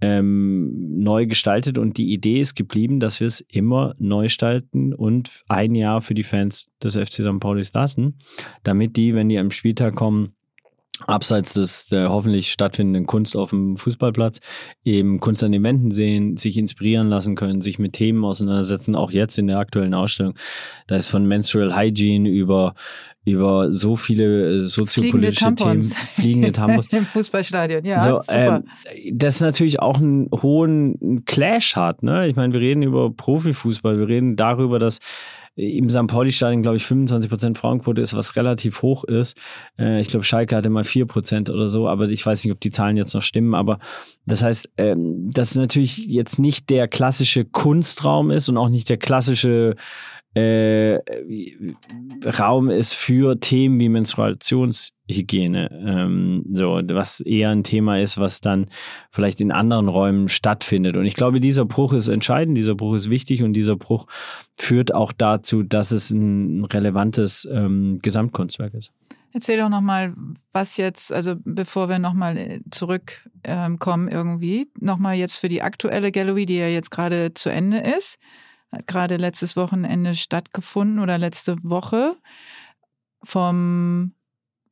[SPEAKER 1] ähm, neu gestaltet und die Idee ist geblieben, dass wir es immer neu gestalten und ein Jahr für die Fans des FC St. Paulis lassen, damit die, wenn die am Spieltag kommen, abseits des der hoffentlich stattfindenden Kunst auf dem Fußballplatz eben Kunst an den Wänden sehen, sich inspirieren lassen können, sich mit Themen auseinandersetzen, auch jetzt in der aktuellen Ausstellung. Da ist von Menstrual Hygiene über über so viele äh, soziopolitische Themen,
[SPEAKER 3] fliegende Tampons im Fußballstadion, ja, so, super.
[SPEAKER 1] Ähm, das natürlich auch einen hohen Clash hat, ne? Ich meine, wir reden über Profifußball, wir reden darüber, dass im St. Pauli-Stadion, glaube ich, 25% Frauenquote ist, was relativ hoch ist. Äh, ich glaube, Schalke hatte mal 4% oder so, aber ich weiß nicht, ob die Zahlen jetzt noch stimmen. Aber das heißt, ähm, dass es natürlich jetzt nicht der klassische Kunstraum ist und auch nicht der klassische äh, Raum ist für Themen wie Menstruationshygiene, ähm, so was eher ein Thema ist, was dann vielleicht in anderen Räumen stattfindet. Und ich glaube, dieser Bruch ist entscheidend, dieser Bruch ist wichtig und dieser Bruch führt auch dazu, dass es ein relevantes ähm, Gesamtkunstwerk ist.
[SPEAKER 3] Erzähl doch nochmal, was jetzt, also bevor wir nochmal zurückkommen ähm, irgendwie, nochmal jetzt für die aktuelle Gallery, die ja jetzt gerade zu Ende ist hat gerade letztes Wochenende stattgefunden oder letzte Woche vom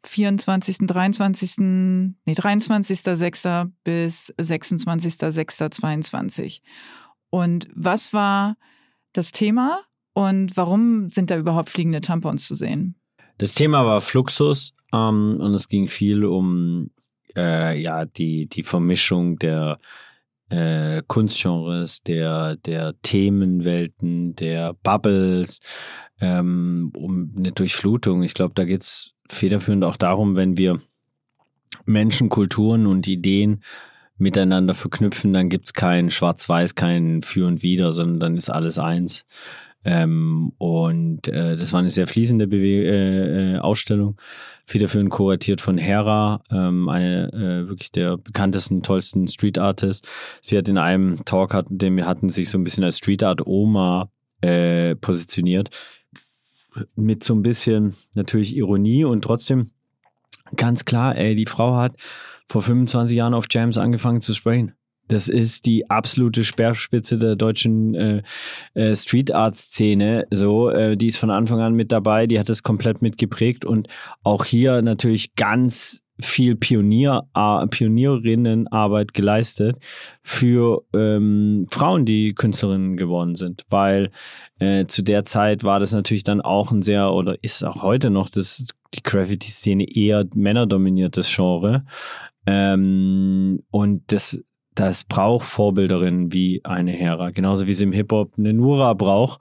[SPEAKER 3] 24., 23., nee, 23.06. bis 26.06.22. Und was war das Thema und warum sind da überhaupt fliegende Tampons zu sehen?
[SPEAKER 1] Das Thema war Fluxus ähm, und es ging viel um äh, ja, die, die Vermischung der äh, Kunstgenres, der, der Themenwelten, der Bubbles, ähm, um eine Durchflutung. Ich glaube, da geht es federführend auch darum, wenn wir Menschen, Kulturen und Ideen miteinander verknüpfen, dann gibt es kein Schwarz-Weiß, kein Für und Wider, sondern dann ist alles eins. Ähm, und äh, das war eine sehr fließende Bewe äh, äh Ausstellung, federführend kuratiert von Hera, ähm, eine äh, wirklich der bekanntesten, tollsten Street Artist. Sie hat in einem Talk, hatten, den wir hatten, sich so ein bisschen als Street Art Oma äh, positioniert. Mit so ein bisschen natürlich Ironie und trotzdem ganz klar, ey, die Frau hat vor 25 Jahren auf Jams angefangen zu sprayen. Das ist die absolute Speerspitze der deutschen äh, äh, Street Art Szene. So, äh, die ist von Anfang an mit dabei. Die hat es komplett mitgeprägt und auch hier natürlich ganz viel Pionier, Pionierinnenarbeit geleistet für ähm, Frauen, die Künstlerinnen geworden sind, weil äh, zu der Zeit war das natürlich dann auch ein sehr oder ist auch heute noch das die Graffiti-Szene eher männerdominiertes Genre. Ähm, und das das braucht Vorbilderinnen wie eine Hera. Genauso wie es im Hip-Hop eine Nura braucht,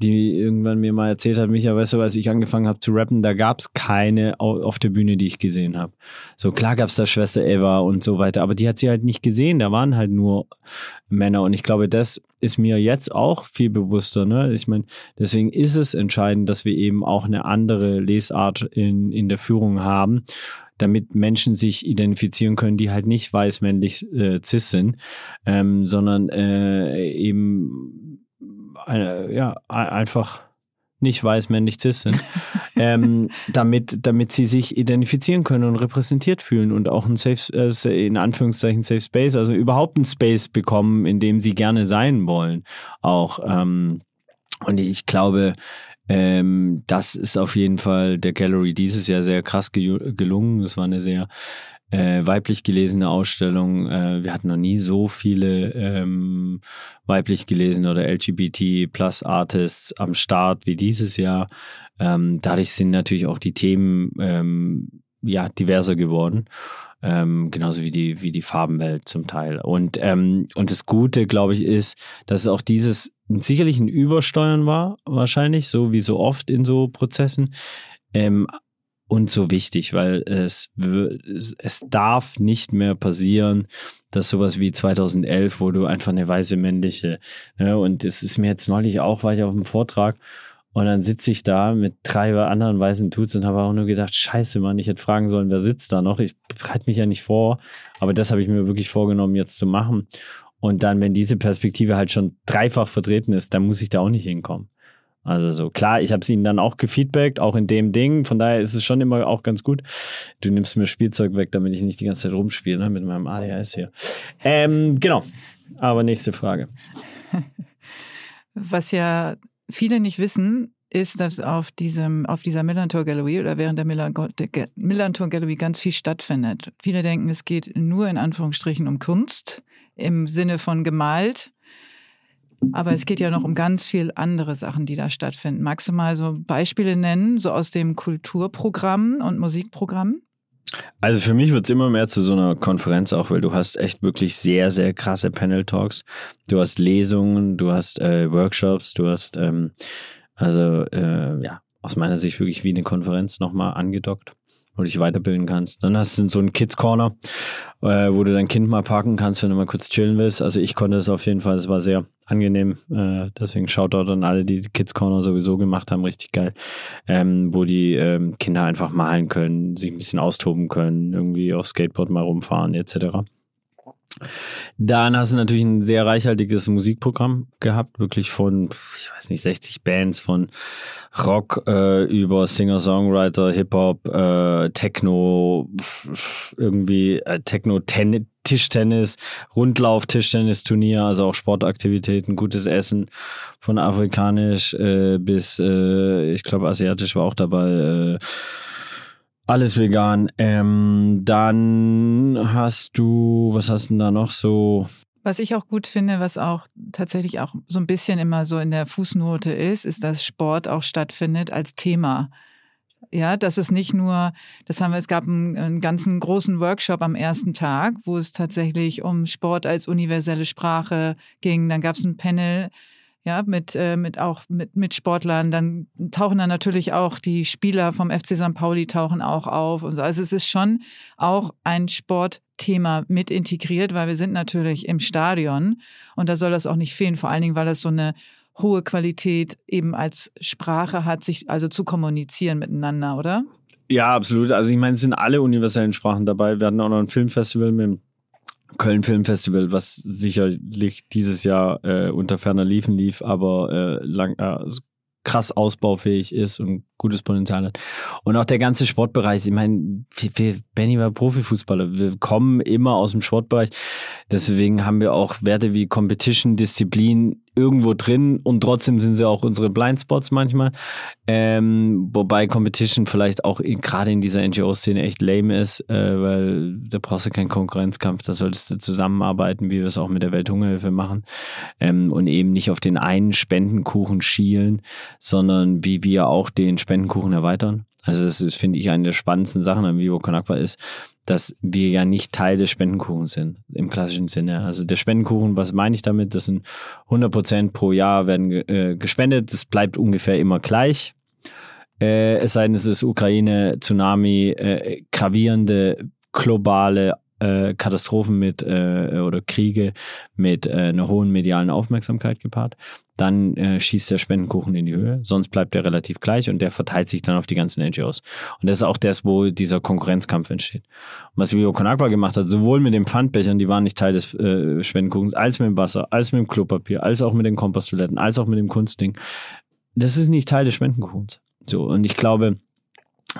[SPEAKER 1] die irgendwann mir mal erzählt hat, Micha, weißt du, als ich angefangen habe zu rappen, da gab es keine auf der Bühne, die ich gesehen habe. So klar gab es da Schwester Eva und so weiter, aber die hat sie halt nicht gesehen. Da waren halt nur Männer und ich glaube, das ist mir jetzt auch viel bewusster. Ne? Ich meine, deswegen ist es entscheidend, dass wir eben auch eine andere Lesart in, in der Führung haben damit Menschen sich identifizieren können, die halt nicht weiß, männlich, äh, cis sind, ähm, sondern äh, eben eine, ja, einfach nicht weiß, männlich, cis sind. ähm, damit, damit sie sich identifizieren können und repräsentiert fühlen und auch ein Safe, äh, in Anführungszeichen Safe Space, also überhaupt ein Space bekommen, in dem sie gerne sein wollen. Auch. Ähm, und ich glaube, ähm, das ist auf jeden Fall der Gallery dieses Jahr sehr krass ge gelungen. Das war eine sehr äh, weiblich gelesene Ausstellung. Äh, wir hatten noch nie so viele ähm, weiblich gelesene oder LGBT plus Artists am Start wie dieses Jahr. Ähm, dadurch sind natürlich auch die Themen ähm, ja diverser geworden. Ähm, genauso wie die, wie die Farbenwelt zum Teil. Und, ähm, und das Gute, glaube ich, ist, dass es auch dieses sicherlich ein Übersteuern war, wahrscheinlich, so wie so oft in so Prozessen. Ähm, und so wichtig, weil es, es darf nicht mehr passieren, dass sowas wie 2011, wo du einfach eine weiße männliche, ne, und es ist mir jetzt neulich auch, war ich auf dem Vortrag und dann sitze ich da mit drei anderen weißen Tuts und habe auch nur gedacht, scheiße, Mann, ich hätte fragen sollen, wer sitzt da noch? Ich bereite mich ja nicht vor, aber das habe ich mir wirklich vorgenommen, jetzt zu machen. Und dann, wenn diese Perspektive halt schon dreifach vertreten ist, dann muss ich da auch nicht hinkommen. Also so, klar, ich habe es ihnen dann auch gefeedbackt, auch in dem Ding. Von daher ist es schon immer auch ganz gut. Du nimmst mir Spielzeug weg, damit ich nicht die ganze Zeit rumspiele ne, mit meinem ADHS hier. Ähm, genau. Aber nächste Frage.
[SPEAKER 3] Was ja viele nicht wissen, ist, dass auf diesem, auf dieser Millantor Gallery oder während der Millantor Gallery ganz viel stattfindet. Viele denken, es geht nur in Anführungsstrichen um Kunst im Sinne von gemalt. Aber es geht ja noch um ganz viel andere Sachen, die da stattfinden. Magst du mal so Beispiele nennen, so aus dem Kulturprogramm und Musikprogramm?
[SPEAKER 1] Also für mich wird es immer mehr zu so einer Konferenz auch, weil du hast echt wirklich sehr, sehr krasse Panel-Talks. Du hast Lesungen, du hast äh, Workshops, du hast ähm, also äh, ja, aus meiner Sicht wirklich wie eine Konferenz nochmal angedockt wo du dich weiterbilden kannst. Dann hast du so einen Kids Corner, äh, wo du dein Kind mal parken kannst, wenn du mal kurz chillen willst. Also ich konnte das auf jeden Fall, es war sehr angenehm. Äh, deswegen schaut dort an alle, die Kids Corner sowieso gemacht haben, richtig geil. Ähm, wo die ähm, Kinder einfach malen können, sich ein bisschen austoben können, irgendwie auf Skateboard mal rumfahren etc. Dann hast du natürlich ein sehr reichhaltiges Musikprogramm gehabt, wirklich von, ich weiß nicht, 60 Bands, von Rock äh, über Singer-Songwriter, Hip-Hop, äh, Techno, irgendwie äh, Techno, Ten Tischtennis, Rundlauf, Tischtennisturnier, also auch Sportaktivitäten, gutes Essen, von afrikanisch äh, bis, äh, ich glaube, asiatisch war auch dabei. Alles vegan. Ähm, dann hast du, was hast du denn da noch so?
[SPEAKER 3] Was ich auch gut finde, was auch tatsächlich auch so ein bisschen immer so in der Fußnote ist, ist, dass Sport auch stattfindet als Thema. Ja, das ist nicht nur, das haben wir, es gab einen, einen ganzen großen Workshop am ersten Tag, wo es tatsächlich um Sport als universelle Sprache ging. Dann gab es ein Panel ja, mit, äh, mit auch mit, mit Sportlern. Dann tauchen dann natürlich auch die Spieler vom FC St. Pauli tauchen auch auf. Und so. Also es ist schon auch ein Sportthema mit integriert, weil wir sind natürlich im Stadion und da soll das auch nicht fehlen, vor allen Dingen, weil das so eine hohe Qualität eben als Sprache hat, sich also zu kommunizieren miteinander, oder?
[SPEAKER 1] Ja, absolut. Also ich meine, es sind alle universellen Sprachen dabei. Wir hatten auch noch ein Filmfestival mit dem Köln Filmfestival, was sicherlich dieses Jahr äh, unter ferner Liefen lief, aber äh, lang, äh, krass ausbaufähig ist und gutes Potenzial hat. Und auch der ganze Sportbereich, ich meine, Benny war Profifußballer, wir kommen immer aus dem Sportbereich, deswegen haben wir auch Werte wie Competition, Disziplin irgendwo drin und trotzdem sind sie auch unsere Blindspots manchmal. Ähm, wobei Competition vielleicht auch gerade in dieser NGO-Szene echt lame ist, äh, weil da brauchst du keinen Konkurrenzkampf, da solltest du zusammenarbeiten, wie wir es auch mit der Welthungerhilfe machen ähm, und eben nicht auf den einen Spendenkuchen schielen, sondern wie wir auch den Spendenkuchen erweitern. Also das ist, finde ich, eine der spannendsten Sachen an Vivo Con Aqua ist, dass wir ja nicht Teil des Spendenkuchens sind, im klassischen Sinne. Also der Spendenkuchen, was meine ich damit? Das sind 100 Prozent pro Jahr werden äh, gespendet. Das bleibt ungefähr immer gleich. Äh, es sei denn, es ist Ukraine, Tsunami, äh, gravierende globale äh, Katastrophen mit äh, oder Kriege mit äh, einer hohen medialen Aufmerksamkeit gepaart, dann äh, schießt der Spendenkuchen in die Höhe. Sonst bleibt er relativ gleich und der verteilt sich dann auf die ganzen NGOs. Und das ist auch das, wo dieser Konkurrenzkampf entsteht. Und was Vivo Con Agua gemacht hat, sowohl mit den Pfandbechern, die waren nicht Teil des äh, Spendenkuchens, als mit dem Wasser, als mit dem Klopapier, als auch mit den Komposttoiletten, als auch mit dem Kunstding. Das ist nicht Teil des Spendenkuchens. So, und ich glaube,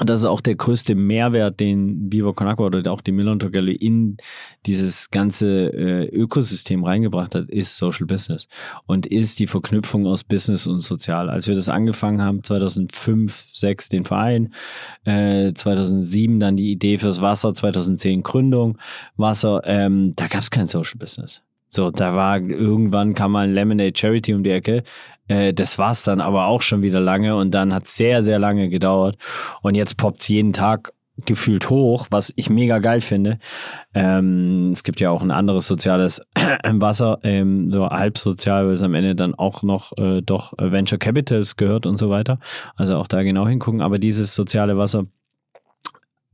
[SPEAKER 1] das ist auch der größte Mehrwert, den Viva Con oder auch die Millantor Gallery in dieses ganze äh, Ökosystem reingebracht hat, ist Social Business und ist die Verknüpfung aus Business und Sozial. Als wir das angefangen haben, 2005, 6 den Verein, äh, 2007 dann die Idee fürs Wasser, 2010 Gründung Wasser, ähm, da gab es kein Social Business. So, da war irgendwann kam mal ein Lemonade Charity um die Ecke. Äh, das war's dann aber auch schon wieder lange und dann hat sehr, sehr lange gedauert. Und jetzt poppt's jeden Tag gefühlt hoch, was ich mega geil finde. Ähm, es gibt ja auch ein anderes soziales Wasser, ähm, so halb sozial, weil es am Ende dann auch noch äh, doch Venture Capitals gehört und so weiter. Also auch da genau hingucken. Aber dieses soziale Wasser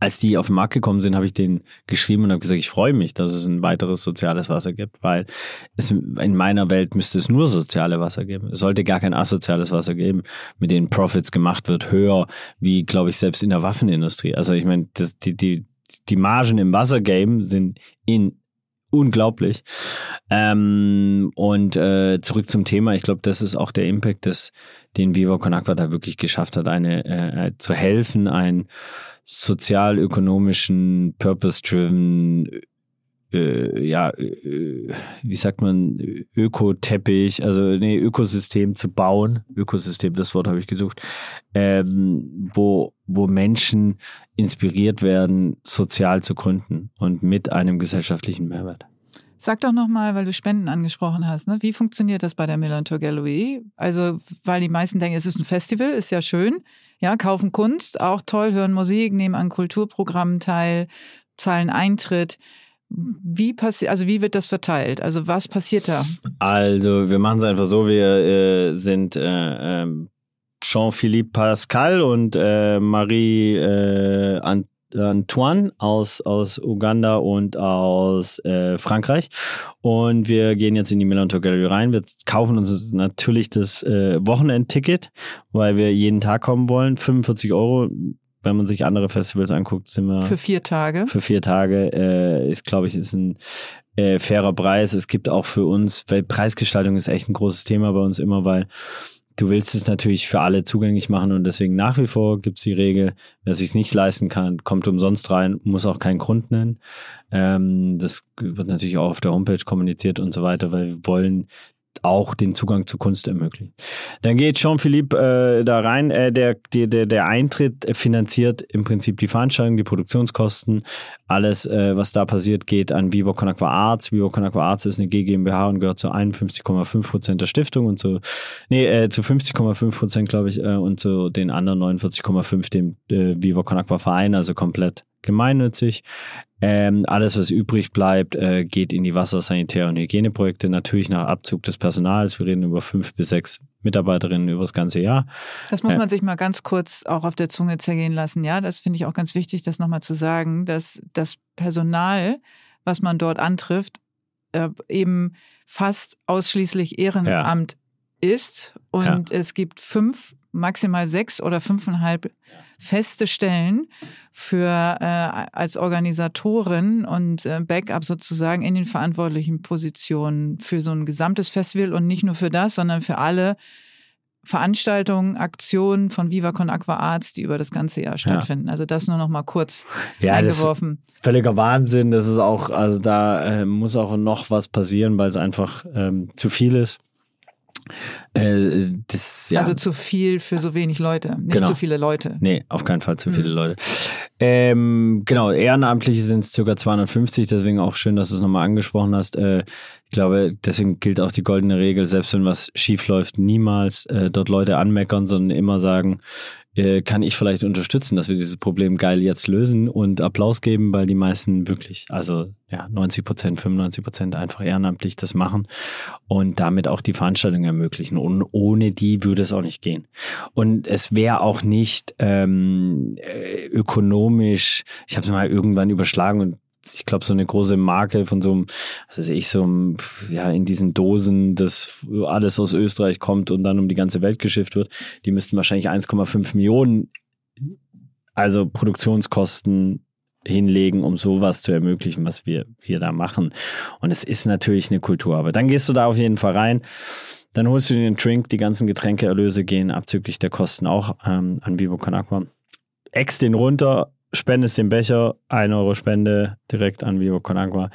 [SPEAKER 1] als die auf den Markt gekommen sind, habe ich denen geschrieben und habe gesagt, ich freue mich, dass es ein weiteres soziales Wasser gibt, weil es in meiner Welt müsste es nur soziale Wasser geben. Es sollte gar kein asoziales Wasser geben, mit denen Profits gemacht wird, höher, wie, glaube ich, selbst in der Waffenindustrie. Also ich meine, das, die, die, die Margen im Wassergame sind in unglaublich. Ähm, und äh, zurück zum Thema. Ich glaube, das ist auch der Impact, des, den Viva Con Agua da wirklich geschafft hat, eine äh, zu helfen, ein sozial-ökonomischen, purpose-driven, äh, ja, äh, wie sagt man, Ökoteppich, also nee, Ökosystem zu bauen. Ökosystem, das Wort habe ich gesucht, ähm, wo, wo Menschen inspiriert werden, sozial zu gründen und mit einem gesellschaftlichen Mehrwert.
[SPEAKER 3] Sag doch nochmal, weil du Spenden angesprochen hast, ne? wie funktioniert das bei der Millantor Gallery? Also, weil die meisten denken, es ist ein Festival, ist ja schön. Ja, kaufen Kunst, auch toll, hören Musik, nehmen an Kulturprogrammen teil, zahlen Eintritt. Wie passiert, also wie wird das verteilt? Also was passiert da?
[SPEAKER 1] Also wir machen es einfach so, wir äh, sind äh, ähm, Jean-Philippe Pascal und äh, Marie äh, Ant Antoine aus, aus Uganda und aus äh, Frankreich. Und wir gehen jetzt in die Melantor Gallery rein. Wir kaufen uns natürlich das äh, Wochenendticket, weil wir jeden Tag kommen wollen. 45 Euro. Wenn man sich andere Festivals anguckt, sind wir.
[SPEAKER 3] Für vier Tage.
[SPEAKER 1] Für vier Tage äh, ist, glaube ich, ist ein äh, fairer Preis. Es gibt auch für uns, weil Preisgestaltung ist echt ein großes Thema bei uns immer, weil Du willst es natürlich für alle zugänglich machen und deswegen nach wie vor gibt es die Regel, wer sich nicht leisten kann, kommt umsonst rein, muss auch keinen Grund nennen. Ähm, das wird natürlich auch auf der Homepage kommuniziert und so weiter, weil wir wollen auch den Zugang zu Kunst ermöglichen. Dann geht Jean-Philippe äh, da rein. Äh, der, der, der Eintritt finanziert im Prinzip die Veranstaltung, die Produktionskosten. Alles, äh, was da passiert, geht an Viva Con Aqua Arts. Con Aqua Arts ist eine GmbH und gehört zu 51,5 Prozent der Stiftung und zu, nee, äh, zu 50,5 Prozent, glaube ich, äh, und zu den anderen 49,5 dem äh, Con Aqua Verein, also komplett gemeinnützig. Ähm, alles, was übrig bleibt, äh, geht in die Wasser-, Sanitär- und Hygieneprojekte, natürlich nach Abzug des Personals. Wir reden über fünf bis sechs Mitarbeiterinnen über das ganze Jahr.
[SPEAKER 3] Das muss man sich mal ganz kurz auch auf der Zunge zergehen lassen. Ja, das finde ich auch ganz wichtig, das nochmal zu sagen, dass das Personal, was man dort antrifft, äh, eben fast ausschließlich Ehrenamt ja. ist. Und ja. es gibt fünf, maximal sechs oder fünfeinhalb feste Stellen für äh, als Organisatorin und äh, Backup sozusagen in den verantwortlichen Positionen für so ein gesamtes Festival und nicht nur für das, sondern für alle Veranstaltungen, Aktionen von Viva Con Aqua Arts, die über das ganze Jahr stattfinden. Ja. Also das nur noch mal kurz ja, eingeworfen.
[SPEAKER 1] völliger Wahnsinn. Das ist auch, also da äh, muss auch noch was passieren, weil es einfach ähm, zu viel ist.
[SPEAKER 3] Äh, das, ja. Also zu viel für so wenig Leute, nicht genau. zu viele Leute.
[SPEAKER 1] Nee, auf keinen Fall zu viele mhm. Leute. Ähm, genau, Ehrenamtliche sind es ca. 250, deswegen auch schön, dass du es nochmal angesprochen hast. Äh, ich glaube, deswegen gilt auch die goldene Regel, selbst wenn was schief läuft, niemals äh, dort Leute anmeckern, sondern immer sagen, äh, kann ich vielleicht unterstützen, dass wir dieses Problem geil jetzt lösen und Applaus geben, weil die meisten wirklich, also ja, 90 Prozent, 95 Prozent einfach ehrenamtlich das machen und damit auch die Veranstaltung ermöglichen. Und ohne die würde es auch nicht gehen. Und es wäre auch nicht ähm, äh, ökonomisch, ich habe es mal irgendwann überschlagen und ich glaube, so eine große Marke von so einem, was weiß ich, so einem, ja, in diesen Dosen, das alles aus Österreich kommt und dann um die ganze Welt geschifft wird, die müssten wahrscheinlich 1,5 Millionen, also Produktionskosten hinlegen, um sowas zu ermöglichen, was wir, wir da machen. Und es ist natürlich eine Kultur. Aber dann gehst du da auf jeden Fall rein. Dann holst du dir den Drink, die ganzen Getränkeerlöse gehen abzüglich der Kosten auch ähm, an Vivo Con Aqua ex den runter, spendest den Becher, 1 Euro Spende direkt an Vivo Con Agua,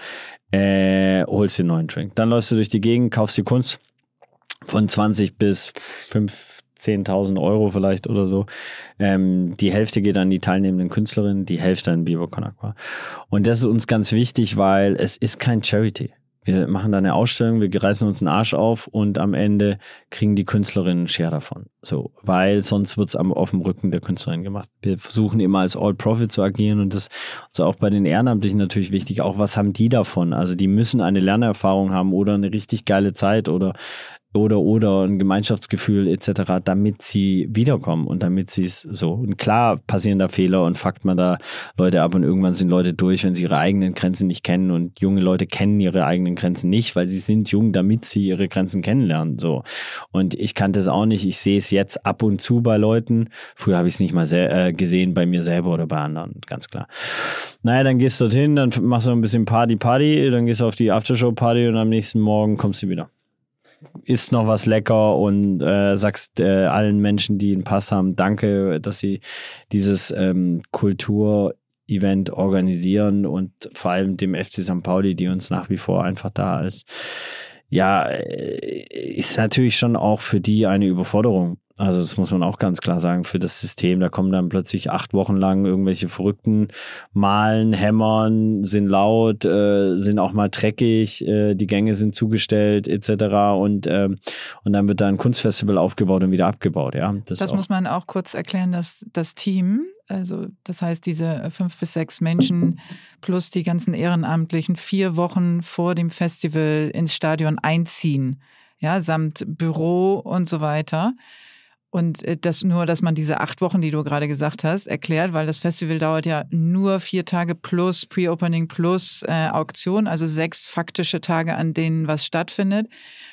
[SPEAKER 1] äh, holst den neuen Drink. Dann läufst du durch die Gegend, kaufst die Kunst von 20 bis 5, 10.000 Euro vielleicht oder so. Ähm, die Hälfte geht an die teilnehmenden Künstlerinnen, die Hälfte an Vivo Con Agua. Und das ist uns ganz wichtig, weil es ist kein Charity. Wir machen da eine Ausstellung, wir reißen uns den Arsch auf und am Ende kriegen die Künstlerinnen einen Share davon. So, weil sonst wird's am, auf dem Rücken der Künstlerin gemacht. Wir versuchen immer als All-Profit zu agieren und das ist also auch bei den Ehrenamtlichen natürlich wichtig. Auch was haben die davon? Also die müssen eine Lernerfahrung haben oder eine richtig geile Zeit oder oder oder ein Gemeinschaftsgefühl etc., damit sie wiederkommen und damit sie es so. Und klar passieren da Fehler und fuckt man da Leute ab und irgendwann sind Leute durch, wenn sie ihre eigenen Grenzen nicht kennen und junge Leute kennen ihre eigenen Grenzen nicht, weil sie sind jung, damit sie ihre Grenzen kennenlernen. So. Und ich kannte es auch nicht. Ich sehe es jetzt ab und zu bei Leuten. Früher habe ich es nicht mal äh, gesehen bei mir selber oder bei anderen, ganz klar. Naja, dann gehst du dorthin, dann machst du ein bisschen Party, Party, dann gehst du auf die Aftershow-Party und am nächsten Morgen kommst du wieder isst noch was lecker und äh, sagst äh, allen Menschen, die einen Pass haben, danke, dass sie dieses ähm, Kulturevent organisieren und vor allem dem FC St. Pauli, die uns nach wie vor einfach da ist. Ja, äh, ist natürlich schon auch für die eine Überforderung. Also das muss man auch ganz klar sagen für das System. Da kommen dann plötzlich acht Wochen lang irgendwelche Verrückten malen, hämmern, sind laut, äh, sind auch mal dreckig, äh, die Gänge sind zugestellt etc. Und, äh, und dann wird da ein Kunstfestival aufgebaut und wieder abgebaut. Ja,
[SPEAKER 3] das, das muss man auch kurz erklären, dass das Team, also das heißt diese fünf bis sechs Menschen plus die ganzen Ehrenamtlichen vier Wochen vor dem Festival ins Stadion einziehen, ja, samt Büro und so weiter. Und äh, das nur, dass man diese acht Wochen, die du gerade gesagt hast, erklärt, weil das Festival dauert ja nur vier Tage plus Pre-Opening plus äh, Auktion, also sechs faktische Tage, an denen was stattfindet.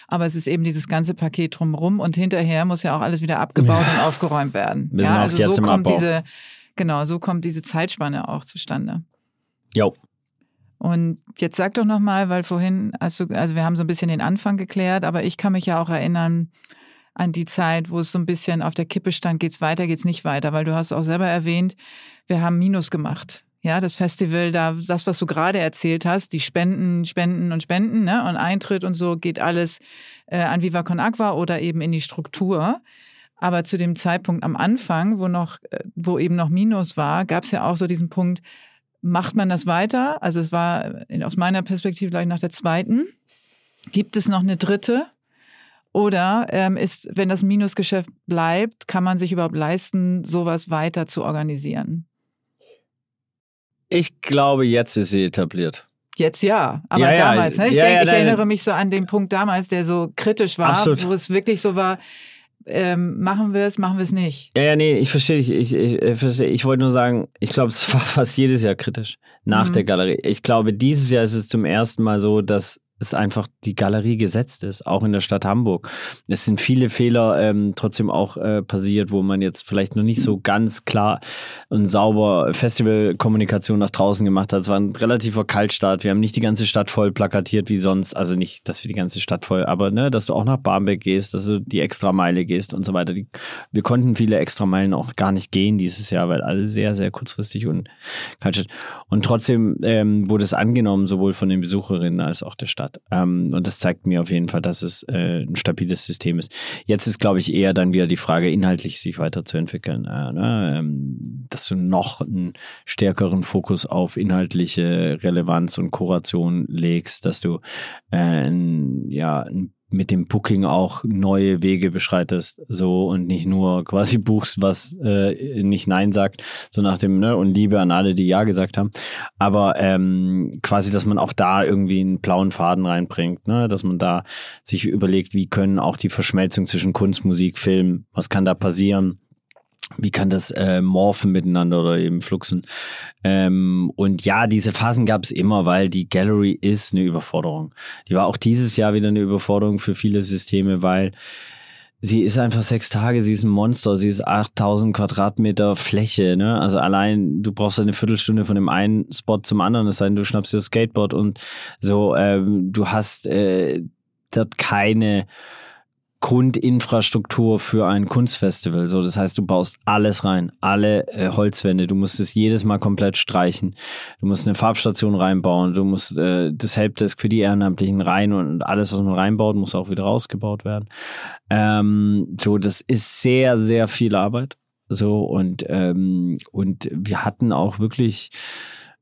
[SPEAKER 3] Aber es ist eben dieses ganze Paket drumherum und hinterher muss ja auch alles wieder abgebaut ja. und aufgeräumt werden.
[SPEAKER 1] Sind
[SPEAKER 3] ja,
[SPEAKER 1] also jetzt
[SPEAKER 3] so kommt
[SPEAKER 1] Abbau.
[SPEAKER 3] diese, genau, so kommt diese Zeitspanne auch zustande.
[SPEAKER 1] Jo.
[SPEAKER 3] Und jetzt sag doch nochmal, weil vorhin, hast du, also wir haben so ein bisschen den Anfang geklärt, aber ich kann mich ja auch erinnern, an die Zeit, wo es so ein bisschen auf der Kippe stand, geht's weiter, geht's nicht weiter, weil du hast auch selber erwähnt, wir haben Minus gemacht. Ja, das Festival, da, das, was du gerade erzählt hast, die Spenden, Spenden und Spenden, ne, und Eintritt und so geht alles äh, an Viva Con Agua oder eben in die Struktur. Aber zu dem Zeitpunkt am Anfang, wo noch, äh, wo eben noch Minus war, gab es ja auch so diesen Punkt, macht man das weiter? Also es war aus meiner Perspektive gleich nach der zweiten. Gibt es noch eine dritte? Oder ähm, ist, wenn das Minusgeschäft bleibt, kann man sich überhaupt leisten, sowas weiter zu organisieren?
[SPEAKER 1] Ich glaube, jetzt ist sie etabliert.
[SPEAKER 3] Jetzt ja, aber
[SPEAKER 1] Ja, ja,
[SPEAKER 3] damals, ne? Ich,
[SPEAKER 1] ja,
[SPEAKER 3] denk,
[SPEAKER 1] ja,
[SPEAKER 3] ich erinnere mich so an den Punkt damals, der so kritisch war,
[SPEAKER 1] Absolut.
[SPEAKER 3] wo es wirklich so war, ähm, machen wir es, machen wir es nicht.
[SPEAKER 1] Ja, ja, nee, ich verstehe dich. Ich, ich, ich, verstehe. ich wollte nur sagen, ich glaube, es war fast jedes Jahr kritisch nach
[SPEAKER 3] Mhm.
[SPEAKER 1] der Galerie. Ich glaube, dieses Jahr ist es zum ersten Mal so, dass es einfach die Galerie gesetzt ist, auch in der Stadt Hamburg. Es sind viele Fehler ähm, trotzdem auch äh, passiert, wo man jetzt vielleicht noch nicht so ganz klar und sauber Festivalkommunikation nach draußen gemacht hat. Es war ein relativer Kaltstart. Wir haben nicht die ganze Stadt voll plakatiert wie sonst. Also nicht, dass wir die ganze Stadt voll, aber ne, dass du auch nach Barmbek gehst, dass du die Extrameile gehst und so weiter. Die, wir konnten viele Extrameilen auch gar nicht gehen dieses Jahr, weil alle sehr, sehr kurzfristig und kalt Und trotzdem ähm, wurde es angenommen, sowohl von den Besucherinnen als auch der Stadt. Ähm, und das zeigt mir auf jeden Fall, dass es äh, ein stabiles System ist. Jetzt ist, glaube ich, eher dann wieder die Frage, inhaltlich sich weiterzuentwickeln. Äh, ne? ähm, dass du noch einen stärkeren Fokus auf inhaltliche Relevanz und Kuration legst, dass du äh, ein, ja, ein mit dem Booking auch neue Wege beschreitest, so und nicht nur quasi buchst, was äh, nicht Nein sagt, so nach dem, ne, und Liebe an alle, die Ja gesagt haben. Aber ähm, quasi, dass man auch da irgendwie einen blauen Faden reinbringt, ne, dass man da sich überlegt, wie können auch die Verschmelzung zwischen Kunst, Musik, Film, was kann da passieren? Wie kann das äh, morphen miteinander oder eben fluxen? Ähm, und ja, diese Phasen gab es immer, weil die Gallery ist eine Überforderung. Die war auch dieses Jahr wieder eine Überforderung für viele Systeme, weil sie ist einfach sechs Tage, sie ist ein Monster, sie ist 8000 Quadratmeter Fläche, ne? Also allein, du brauchst eine Viertelstunde von dem einen Spot zum anderen, es sei denn, du schnappst dir das Skateboard und so, ähm, du hast äh, dort keine Grundinfrastruktur für ein Kunstfestival. So, das heißt, du baust alles rein, alle äh, Holzwände. Du musst es jedes Mal komplett streichen. Du musst eine Farbstation reinbauen. Du musst äh, das Helpdesk für die Ehrenamtlichen rein und alles, was man reinbaut, muss auch wieder rausgebaut werden. Ähm, so, das ist sehr, sehr viel Arbeit. So und ähm, und wir hatten auch wirklich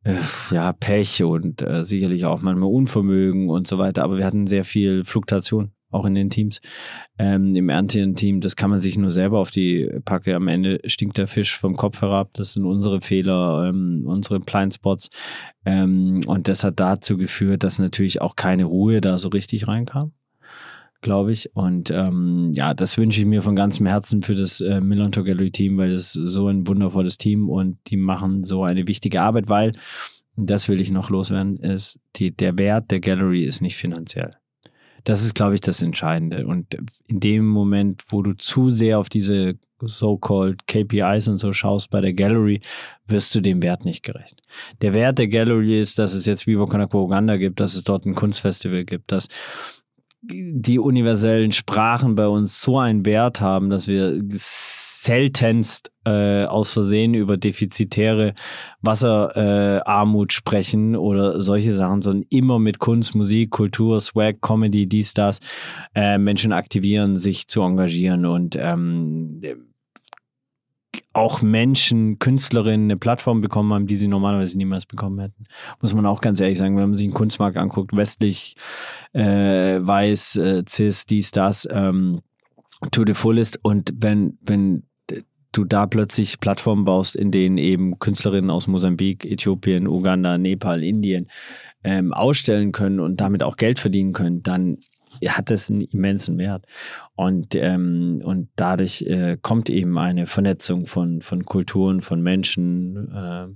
[SPEAKER 1] äh, ja, Pech und äh, sicherlich auch manchmal Unvermögen und so weiter, aber wir hatten sehr viel Fluktuation auch in den Teams, ähm, im erntenden Team. Das kann man sich nur selber auf die Packe. Am Ende stinkt der Fisch vom Kopf herab. Das sind unsere Fehler, ähm, unsere Blindspots. Ähm, und das hat dazu geführt, dass natürlich auch keine Ruhe da so richtig reinkam glaube ich. Und ähm, ja, das wünsche ich mir von ganzem Herzen für das äh, Milan Gallery Team, weil das so ein wundervolles Team und die machen so eine wichtige Arbeit, weil, das will ich noch loswerden, ist, die, der Wert der Gallery ist nicht finanziell. Das ist, glaube ich, das Entscheidende. Und in dem Moment, wo du zu sehr auf diese so-called KPIs und so schaust bei der Gallery, wirst du dem Wert nicht gerecht. Der Wert der Gallery ist, dass es jetzt Vivo Konakwa Uganda gibt, dass es dort ein Kunstfestival gibt, dass die universellen Sprachen bei uns so einen Wert haben, dass wir seltenst äh, aus Versehen über defizitäre Wasserarmut äh, sprechen oder solche Sachen, sondern immer mit Kunst, Musik, Kultur, Swag, Comedy, dies, das, äh, Menschen aktivieren, sich zu engagieren und ähm, auch Menschen, Künstlerinnen eine Plattform bekommen haben, die sie normalerweise niemals bekommen hätten. Muss man auch ganz ehrlich sagen, wenn man sich einen Kunstmarkt anguckt, westlich, äh, weiß, äh, cis, dies, das, ähm, to the fullest. Und wenn, wenn du da plötzlich Plattformen baust, in denen eben Künstlerinnen aus Mosambik, Äthiopien, Uganda, Nepal, Indien ähm, ausstellen können und damit auch Geld verdienen können, dann hat das einen immensen Wert. Und, ähm, und dadurch äh, kommt eben eine Vernetzung von, von Kulturen, von Menschen. Äh,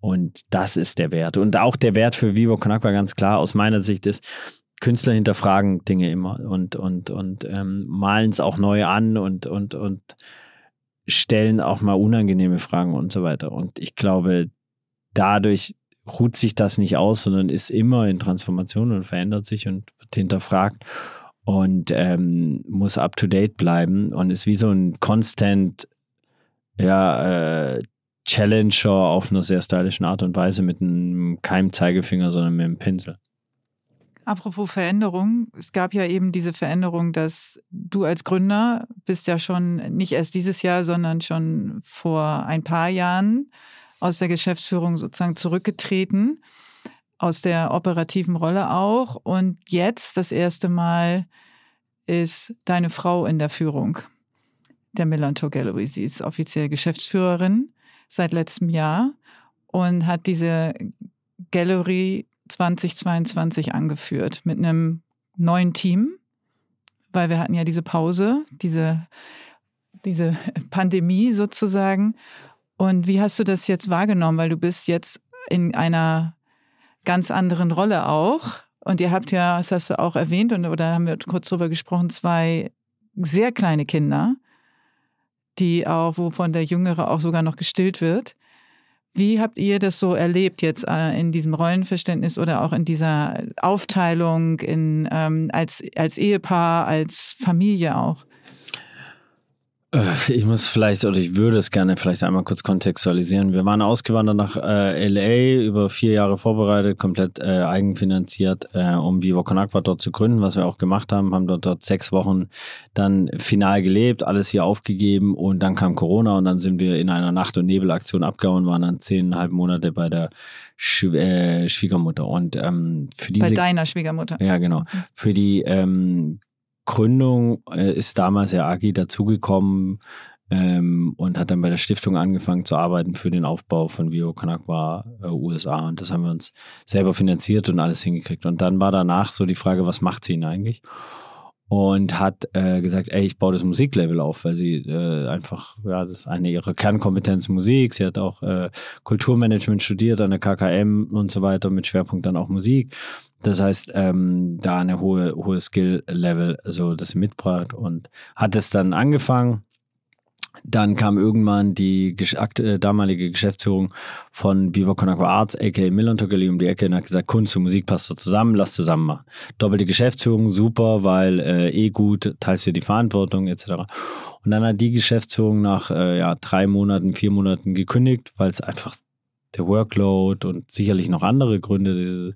[SPEAKER 1] und das ist der Wert. Und auch der Wert für Vivo Konakwa ganz klar aus meiner Sicht ist, Künstler hinterfragen Dinge immer und, und, und ähm, malen es auch neu an und, und, und stellen auch mal unangenehme Fragen und so weiter. Und ich glaube, dadurch ruht sich das nicht aus, sondern ist immer in Transformation und verändert sich und wird hinterfragt und ähm, muss up to date bleiben und ist wie so ein constant ja, äh, Challenger auf einer sehr stylischen Art und Weise mit einem keinem Zeigefinger, sondern mit einem Pinsel.
[SPEAKER 3] Apropos Veränderung, es gab ja eben diese Veränderung, dass du als Gründer bist ja schon nicht erst dieses Jahr, sondern schon vor ein paar Jahren aus der Geschäftsführung sozusagen zurückgetreten, aus der operativen Rolle auch. Und jetzt das erste Mal ist deine Frau in der Führung der Millantor Gallery. Sie ist offiziell Geschäftsführerin seit letztem Jahr und hat diese Gallery 2022 angeführt mit einem neuen Team, weil wir hatten ja diese Pause, diese, diese Pandemie sozusagen. Und wie hast du das jetzt wahrgenommen? Weil du bist jetzt in einer ganz anderen Rolle auch. Und ihr habt ja, das hast du auch erwähnt, und, oder haben wir kurz drüber gesprochen, zwei sehr kleine Kinder, die auch, wovon der Jüngere auch sogar noch gestillt wird. Wie habt ihr das so erlebt jetzt äh, in diesem Rollenverständnis oder auch in dieser Aufteilung in, ähm, als, als Ehepaar, als Familie auch?
[SPEAKER 1] Äh, ich muss vielleicht, oder ich würde es gerne vielleicht einmal kurz kontextualisieren. Wir waren ausgewandert nach äh, LA, über vier Jahre vorbereitet, komplett äh, eigenfinanziert, äh, um Vivo Con Aqua dort zu gründen, was wir auch gemacht haben, haben dort, dort sechs Wochen dann final gelebt, alles hier aufgegeben und dann kam Corona und dann sind wir in einer Nacht- und Nebelaktion abgehauen, waren dann zehneinhalb Monate bei der Sch äh, Schwiegermutter. Und ähm, für diese.
[SPEAKER 3] Bei deiner Schwiegermutter.
[SPEAKER 1] Ja, genau. Für die ähm, Gründung äh, ist damals ja Agi dazugekommen ähm, und hat dann bei der Stiftung angefangen zu arbeiten für den Aufbau von Vio Kanakwa äh, USA. Und das haben wir uns selber finanziert und alles hingekriegt. Und dann war danach so die Frage, was macht sie denn eigentlich? Und hat äh, gesagt, ey, ich baue das Musiklabel auf, weil sie äh, einfach, ja, das ist eine ihrer Kernkompetenz Musik. Sie hat auch äh, Kulturmanagement studiert an der KKM und so weiter mit Schwerpunkt dann auch Musik. Das heißt, ähm, da eine hohe, hohe Skill-Level, so das sie mitbracht und hat es dann angefangen Dann kam irgendwann die äh, damalige Geschäftsführung von Viva Con Aqua Arts, aka Milan um die Ecke und hat gesagt, Kunst und Musik passt so zusammen, lass zusammen machen. Doppelte Geschäftsführung, super, weil äh, eh gut, teilst dir die Verantwortung etc. Und dann hat die Geschäftsführung nach äh, ja, drei Monaten, vier Monaten gekündigt, weil es einfach der Workload und sicherlich noch andere Gründe.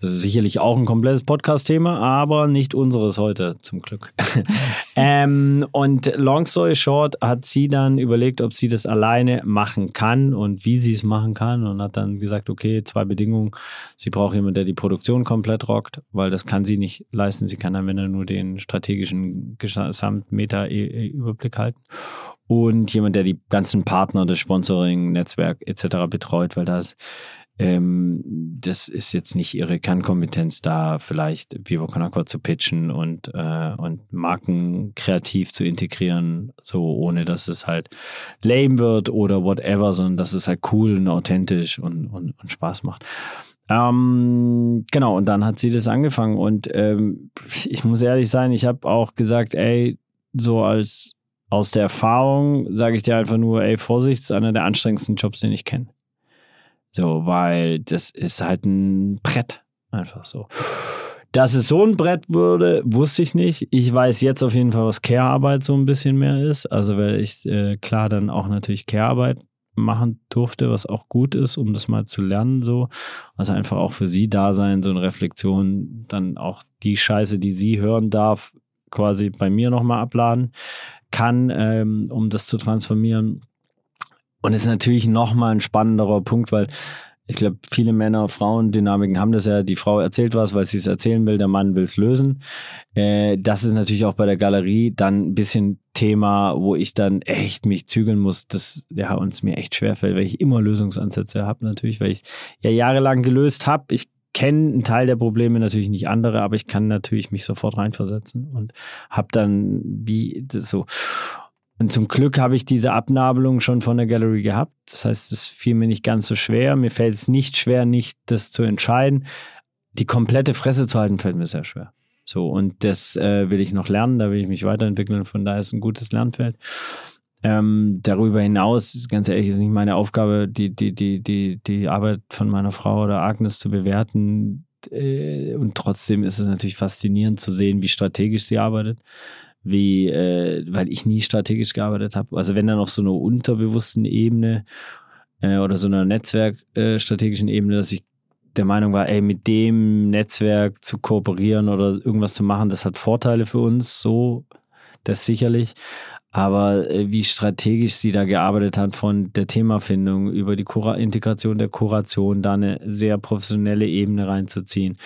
[SPEAKER 1] Das ist sicherlich auch ein komplettes Podcast-Thema, aber nicht unseres heute, zum Glück. ähm, und long story short hat sie dann überlegt, ob sie das alleine machen kann und wie sie es machen kann und hat dann gesagt, okay, zwei Bedingungen. Sie braucht jemanden, der die Produktion komplett rockt, weil das kann sie nicht leisten. Sie kann dann, wenn er nur den strategischen Gesamtmeta-Überblick halten und jemand, der die ganzen Partner, das Sponsoring, Netzwerk etc. betreut, weil das ähm, das ist jetzt nicht ihre Kernkompetenz, da vielleicht Viva Con Aqua zu pitchen und, äh, und Marken kreativ zu integrieren, so ohne dass es halt lame wird oder whatever, sondern dass es halt cool und authentisch und, und, und Spaß macht. Ähm, genau, und dann hat sie das angefangen und ähm, ich muss ehrlich sein, ich habe auch gesagt, ey, so als aus der Erfahrung sage ich dir einfach nur, ey, Vorsicht, ist einer der anstrengendsten Jobs, den ich kenne. So, weil das ist halt ein Brett. Einfach so. Dass es so ein Brett würde, wusste ich nicht. Ich weiß jetzt auf jeden Fall, was Care-Arbeit so ein bisschen mehr ist. Also, weil ich äh, klar dann auch natürlich Care-Arbeit machen durfte, was auch gut ist, um das mal zu lernen, so. Also einfach auch für sie da sein, so eine Reflexion, dann auch die Scheiße, die sie hören darf, quasi bei mir nochmal abladen kann, ähm, um das zu transformieren. Und es ist natürlich nochmal ein spannenderer Punkt, weil ich glaube, viele Männer, Frauen, Dynamiken haben das ja. Die Frau erzählt was, weil sie es erzählen will, der Mann will es lösen. Äh, das ist natürlich auch bei der Galerie dann ein bisschen Thema, wo ich dann echt mich zügeln muss, das ja uns mir echt schwerfällt, weil ich immer Lösungsansätze habe natürlich, weil ich ja jahrelang gelöst habe. Ich kenne einen Teil der Probleme, natürlich nicht andere, aber ich kann natürlich mich sofort reinversetzen und habe dann wie so. Und zum Glück habe ich diese Abnabelung schon von der Gallery gehabt. Das heißt, es fiel mir nicht ganz so schwer. Mir fällt es nicht schwer, nicht das zu entscheiden. Die komplette Fresse zu halten, fällt mir sehr schwer. So, und das äh, will ich noch lernen, da will ich mich weiterentwickeln. Von daher ist ein gutes Lernfeld. Ähm, darüber hinaus, ganz ehrlich, ist nicht meine Aufgabe, die, die, die, die, die Arbeit von meiner Frau oder Agnes zu bewerten. Äh, und trotzdem ist es natürlich faszinierend zu sehen, wie strategisch sie arbeitet. Wie, äh, weil ich nie strategisch gearbeitet habe. Also wenn dann auf so einer unterbewussten Ebene äh, oder so einer netzwerkstrategischen äh, Ebene, dass ich der Meinung war, ey, mit dem Netzwerk zu kooperieren oder irgendwas zu machen, das hat Vorteile für uns, so, das sicherlich. Aber äh, wie strategisch sie da gearbeitet hat von der Themafindung über die Kura Integration der Kuration, da eine sehr professionelle Ebene reinzuziehen,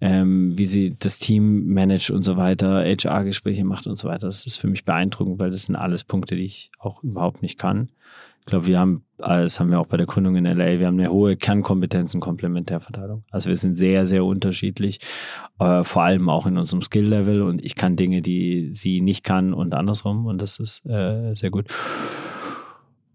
[SPEAKER 1] ähm, wie sie das Team managt und so weiter, HR-Gespräche macht und so weiter, das ist für mich beeindruckend, weil das sind alles Punkte, die ich auch überhaupt nicht kann. Ich glaube, wir haben, das haben wir auch bei der Gründung in LA, wir haben eine hohe Kernkompetenz in Komplementärverteilung. Also wir sind sehr, sehr unterschiedlich, äh, vor allem auch in unserem Skill-Level und ich kann Dinge, die sie nicht kann und andersrum und das ist äh, sehr gut.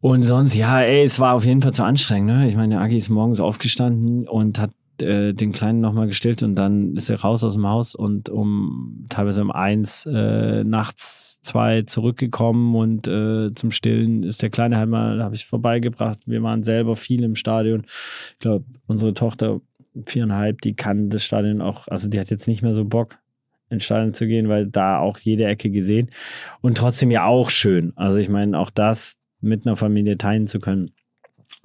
[SPEAKER 1] Und sonst, ja, ey, es war auf jeden Fall zu anstrengend. Ne? Ich meine, Agi ist morgens aufgestanden und hat äh, den Kleinen nochmal gestillt und dann ist er raus aus dem Haus und um teilweise um eins äh, nachts zwei zurückgekommen und äh, zum Stillen ist der Kleine halt mal, habe ich vorbeigebracht. Wir waren selber viel im Stadion. Ich glaube, unsere Tochter viereinhalb, die kann das Stadion auch, also die hat jetzt nicht mehr so Bock ins Stadion zu gehen, weil da auch jede Ecke gesehen und trotzdem ja auch schön. Also ich meine, auch das mit einer Familie teilen zu können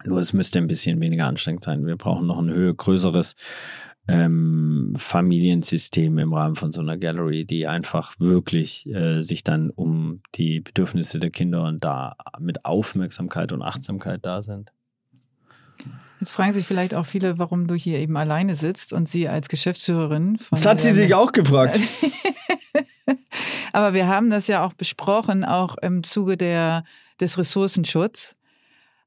[SPEAKER 1] nur es müsste ein bisschen weniger anstrengend sein. Wir brauchen noch ein höher, größeres ähm, Familiensystem im Rahmen von so einer Gallery, die einfach wirklich äh, sich dann um die Bedürfnisse der Kinder und da mit Aufmerksamkeit und Achtsamkeit da sind.
[SPEAKER 3] Jetzt fragen sich vielleicht auch viele, warum du hier eben alleine sitzt und sie als Geschäftsführerin von.
[SPEAKER 1] Das hat sie sich auch gefragt.
[SPEAKER 3] Aber wir haben das ja auch besprochen, auch im Zuge der, des Ressourcenschutzes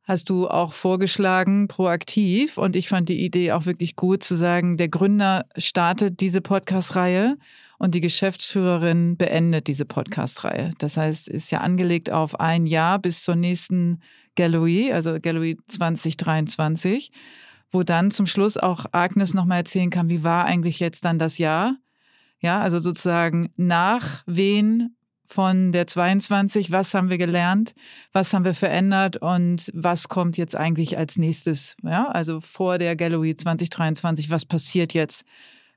[SPEAKER 3] hast du auch vorgeschlagen, proaktiv. Und ich fand die Idee auch wirklich gut zu sagen, der Gründer startet diese Podcast-Reihe und die Geschäftsführerin beendet diese Podcast-Reihe. Das heißt, ist ja angelegt auf ein Jahr bis zur nächsten Gallery, also Gallery 2023, wo dann zum Schluss auch Agnes nochmal erzählen kann, wie war eigentlich jetzt dann das Jahr? Ja, also sozusagen nach wen von der 22, was haben wir gelernt, was haben wir verändert und was kommt jetzt eigentlich als nächstes. Ja, also vor der Gallery 2023, was passiert jetzt,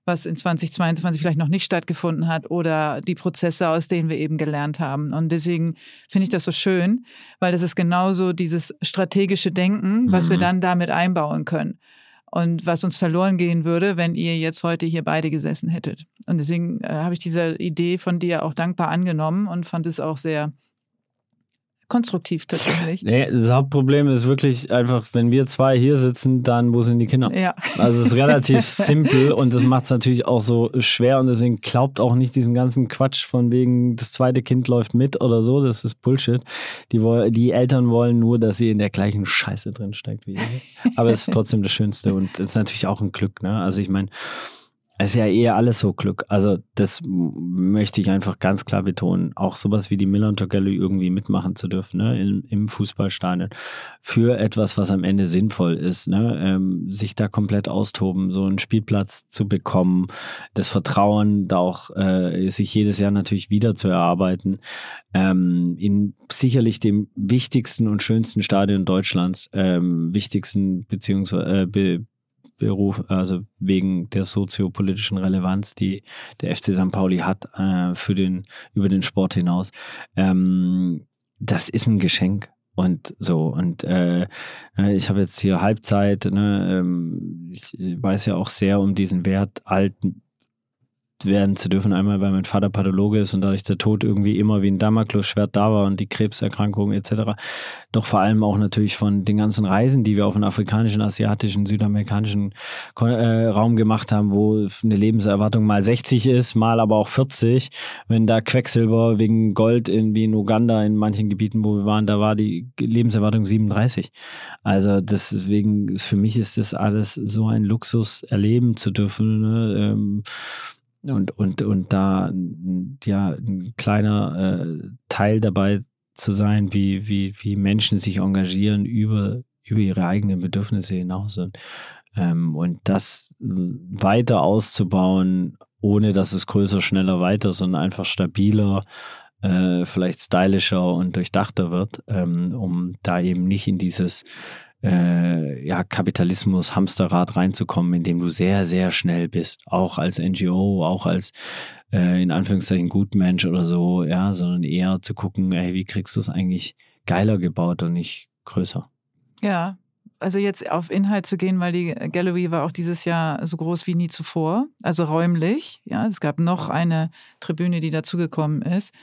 [SPEAKER 3] was in 2022 vielleicht noch nicht stattgefunden hat oder die Prozesse, aus denen wir eben gelernt haben. Und deswegen finde ich das so schön, weil das ist genauso dieses strategische Denken, was mhm. wir dann damit einbauen können und was uns verloren gehen würde, wenn ihr jetzt heute hier beide gesessen hättet. Und deswegen äh, habe ich diese Idee von dir auch dankbar angenommen und fand es auch sehr konstruktiv tatsächlich.
[SPEAKER 1] Nee, das Hauptproblem ist wirklich einfach, wenn wir zwei hier sitzen, dann wo sind die Kinder?
[SPEAKER 3] Ja.
[SPEAKER 1] Also es ist relativ simpel und das macht es natürlich auch so schwer und deswegen glaubt auch nicht diesen ganzen Quatsch von wegen, das zweite Kind läuft mit oder so, das ist Bullshit. Die, die Eltern wollen nur, dass sie in der gleichen Scheiße drin steckt wie ihr. Aber es ist trotzdem das Schönste und es ist natürlich auch ein Glück. Ne? Also ich meine, ist ja eher alles so Glück. Also das möchte ich einfach ganz klar betonen. Auch sowas wie die Millantor Gallery irgendwie mitmachen zu dürfen, ne? Im, im Fußballstadion. Für etwas, was am Ende sinnvoll ist, ne? Ähm, sich da komplett austoben, so einen Spielplatz zu bekommen, das Vertrauen da auch äh, sich jedes Jahr natürlich wieder zu erarbeiten. Ähm, in sicherlich dem wichtigsten und schönsten Stadion Deutschlands, ähm, wichtigsten beziehungsweise äh, Beruf, also wegen der soziopolitischen Relevanz, die der FC St. Pauli hat äh, für den, über den Sport hinaus. Ähm, das ist ein Geschenk. Und so, und äh, ne, ich habe jetzt hier Halbzeit, ne, ähm, ich weiß ja auch sehr um diesen Wert, alten werden zu dürfen. Einmal, weil mein Vater Pathologe ist und dadurch der Tod irgendwie immer wie ein Damoklesschwert da war und die Krebserkrankungen etc. Doch vor allem auch natürlich von den ganzen Reisen, die wir auf den afrikanischen, asiatischen, südamerikanischen äh, Raum gemacht haben, wo eine Lebenserwartung mal 60 ist, mal aber auch 40. Wenn da Quecksilber wegen Gold in, wie in Uganda in manchen Gebieten, wo wir waren, da war die Lebenserwartung 37. Also deswegen, für mich ist das alles so ein Luxus erleben zu dürfen. Ne? Ähm, und, und, und da ja ein kleiner äh, Teil dabei zu sein, wie, wie, wie Menschen sich engagieren über, über ihre eigenen Bedürfnisse hinaus. Und, ähm, und das weiter auszubauen, ohne dass es größer, schneller, weiter, sondern einfach stabiler, äh, vielleicht stylischer und durchdachter wird, ähm, um da eben nicht in dieses äh, ja, Kapitalismus, Hamsterrad reinzukommen, in dem du sehr, sehr schnell bist. Auch als NGO, auch als äh, in Anführungszeichen Gutmensch oder so, ja, sondern eher zu gucken, ey, wie kriegst du es eigentlich geiler gebaut und nicht größer.
[SPEAKER 3] Ja, also jetzt auf Inhalt zu gehen, weil die Gallery war auch dieses Jahr so groß wie nie zuvor, also räumlich. Ja, es gab noch eine Tribüne, die dazugekommen ist.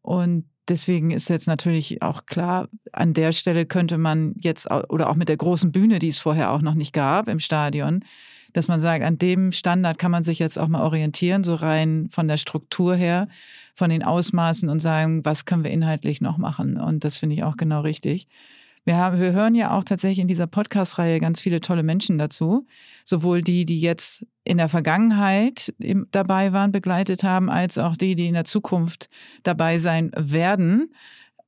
[SPEAKER 3] Und Deswegen ist jetzt natürlich auch klar, an der Stelle könnte man jetzt oder auch mit der großen Bühne, die es vorher auch noch nicht gab im Stadion, dass man sagt, an dem Standard kann man sich jetzt auch mal orientieren, so rein von der Struktur her, von den Ausmaßen und sagen, was können wir inhaltlich noch machen? Und das finde ich auch genau richtig. Wir, haben, wir hören ja auch tatsächlich in dieser Podcast-Reihe ganz viele tolle Menschen dazu. Sowohl die, die jetzt in der Vergangenheit dabei waren, begleitet haben, als auch die, die in der Zukunft dabei sein werden.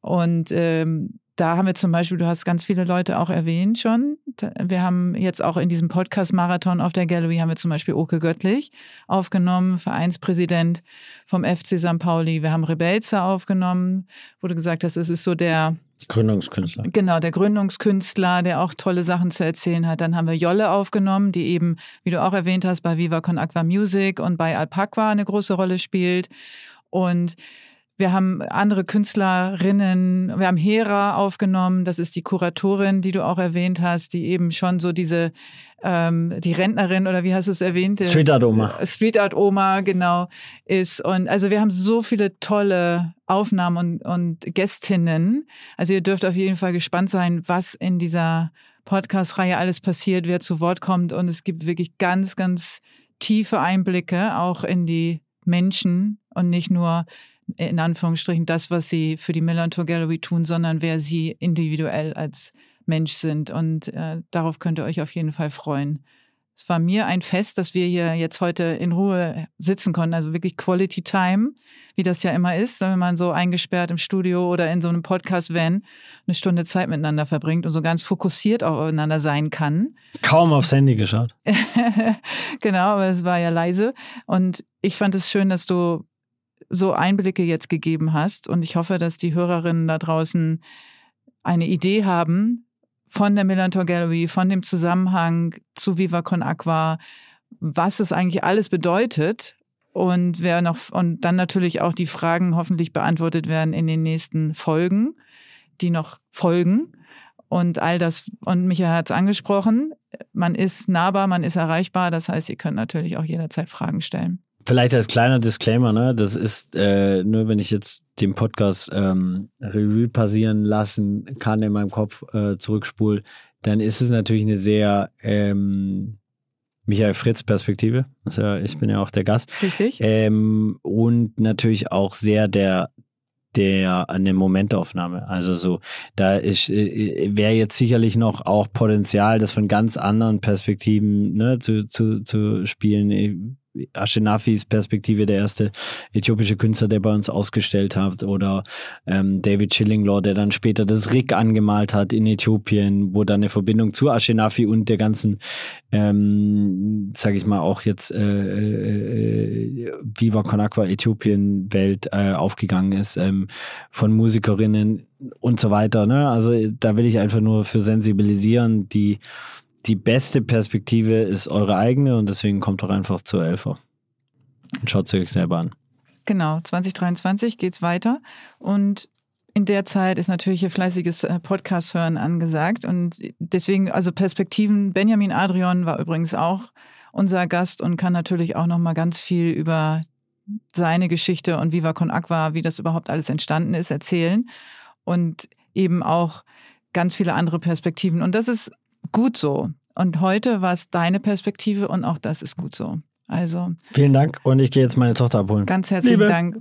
[SPEAKER 3] Und ähm, da haben wir zum Beispiel, du hast ganz viele Leute auch erwähnt schon. Wir haben jetzt auch in diesem Podcast-Marathon auf der Gallery haben wir zum Beispiel Oke Göttlich aufgenommen, Vereinspräsident vom FC St. Pauli. Wir haben Rebelzer aufgenommen, du gesagt es ist so der
[SPEAKER 1] Gründungskünstler.
[SPEAKER 3] Genau, der Gründungskünstler, der auch tolle Sachen zu erzählen hat. Dann haben wir Jolle aufgenommen, die eben, wie du auch erwähnt hast, bei Viva Con Aqua Music und bei Alpaqua eine große Rolle spielt. Und wir haben andere Künstlerinnen, wir haben Hera aufgenommen, das ist die Kuratorin, die du auch erwähnt hast, die eben schon so diese, ähm, die Rentnerin oder wie hast du es erwähnt?
[SPEAKER 1] Street Art Oma.
[SPEAKER 3] Street Art Oma, genau, ist. Und also wir haben so viele tolle Aufnahmen und, und Gästinnen. Also ihr dürft auf jeden Fall gespannt sein, was in dieser Podcast-Reihe alles passiert, wer zu Wort kommt. Und es gibt wirklich ganz, ganz tiefe Einblicke auch in die Menschen und nicht nur in Anführungsstrichen das, was sie für die Millantor Gallery tun, sondern wer sie individuell als Mensch sind. Und äh, darauf könnt ihr euch auf jeden Fall freuen. Es war mir ein Fest, dass wir hier jetzt heute in Ruhe sitzen konnten, also wirklich Quality Time, wie das ja immer ist, wenn man so eingesperrt im Studio oder in so einem Podcast-Van eine Stunde Zeit miteinander verbringt und so ganz fokussiert aufeinander sein kann.
[SPEAKER 1] Kaum aufs Handy geschaut.
[SPEAKER 3] genau, aber es war ja leise. Und ich fand es schön, dass du so Einblicke jetzt gegeben hast. Und ich hoffe, dass die Hörerinnen da draußen eine Idee haben von der Millantor Gallery, von dem Zusammenhang zu Viva Con Aqua, was es eigentlich alles bedeutet und wer noch und dann natürlich auch die Fragen hoffentlich beantwortet werden in den nächsten Folgen, die noch folgen und all das und Michael hat es angesprochen, man ist nahbar, man ist erreichbar, das heißt, ihr könnt natürlich auch jederzeit Fragen stellen.
[SPEAKER 1] Vielleicht als kleiner Disclaimer, ne? Das ist äh, nur, wenn ich jetzt den Podcast ähm, Revue passieren lassen kann in meinem Kopf äh, zurückspul, dann ist es natürlich eine sehr ähm, Michael Fritz Perspektive. Ja, ich bin ja auch der Gast.
[SPEAKER 3] Richtig.
[SPEAKER 1] Ähm, und natürlich auch sehr der der eine Momentaufnahme. Also so, da ist äh, wäre jetzt sicherlich noch auch Potenzial, das von ganz anderen Perspektiven ne, zu, zu, zu spielen Ashenafis Perspektive der erste äthiopische Künstler, der bei uns ausgestellt hat, oder ähm, David Schillinglaw, der dann später das Rick angemalt hat in Äthiopien, wo dann eine Verbindung zu Ashenafi und der ganzen, ähm, sage ich mal, auch jetzt äh, äh, Viva Con Aqua Äthiopien Welt äh, aufgegangen ist, ähm, von Musikerinnen und so weiter. Ne? Also da will ich einfach nur für sensibilisieren, die die beste Perspektive ist eure eigene und deswegen kommt doch einfach zur Elfer. Und schaut sie euch selber an.
[SPEAKER 3] Genau, 2023 geht's weiter. Und in der Zeit ist natürlich hier fleißiges äh, Podcast hören angesagt. Und deswegen also Perspektiven. Benjamin Adrian war übrigens auch unser Gast und kann natürlich auch noch mal ganz viel über seine Geschichte und Viva Con Aqua, wie das überhaupt alles entstanden ist, erzählen. Und eben auch ganz viele andere Perspektiven. Und das ist gut so. Und heute war es deine Perspektive und auch das ist gut so. Also.
[SPEAKER 1] Vielen Dank und ich gehe jetzt meine Tochter abholen.
[SPEAKER 3] Ganz herzlichen Liebe. Dank.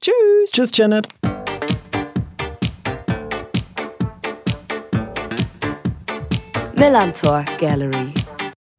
[SPEAKER 1] Tschüss. Tschüss, Janet.
[SPEAKER 2] Millantor Gallery.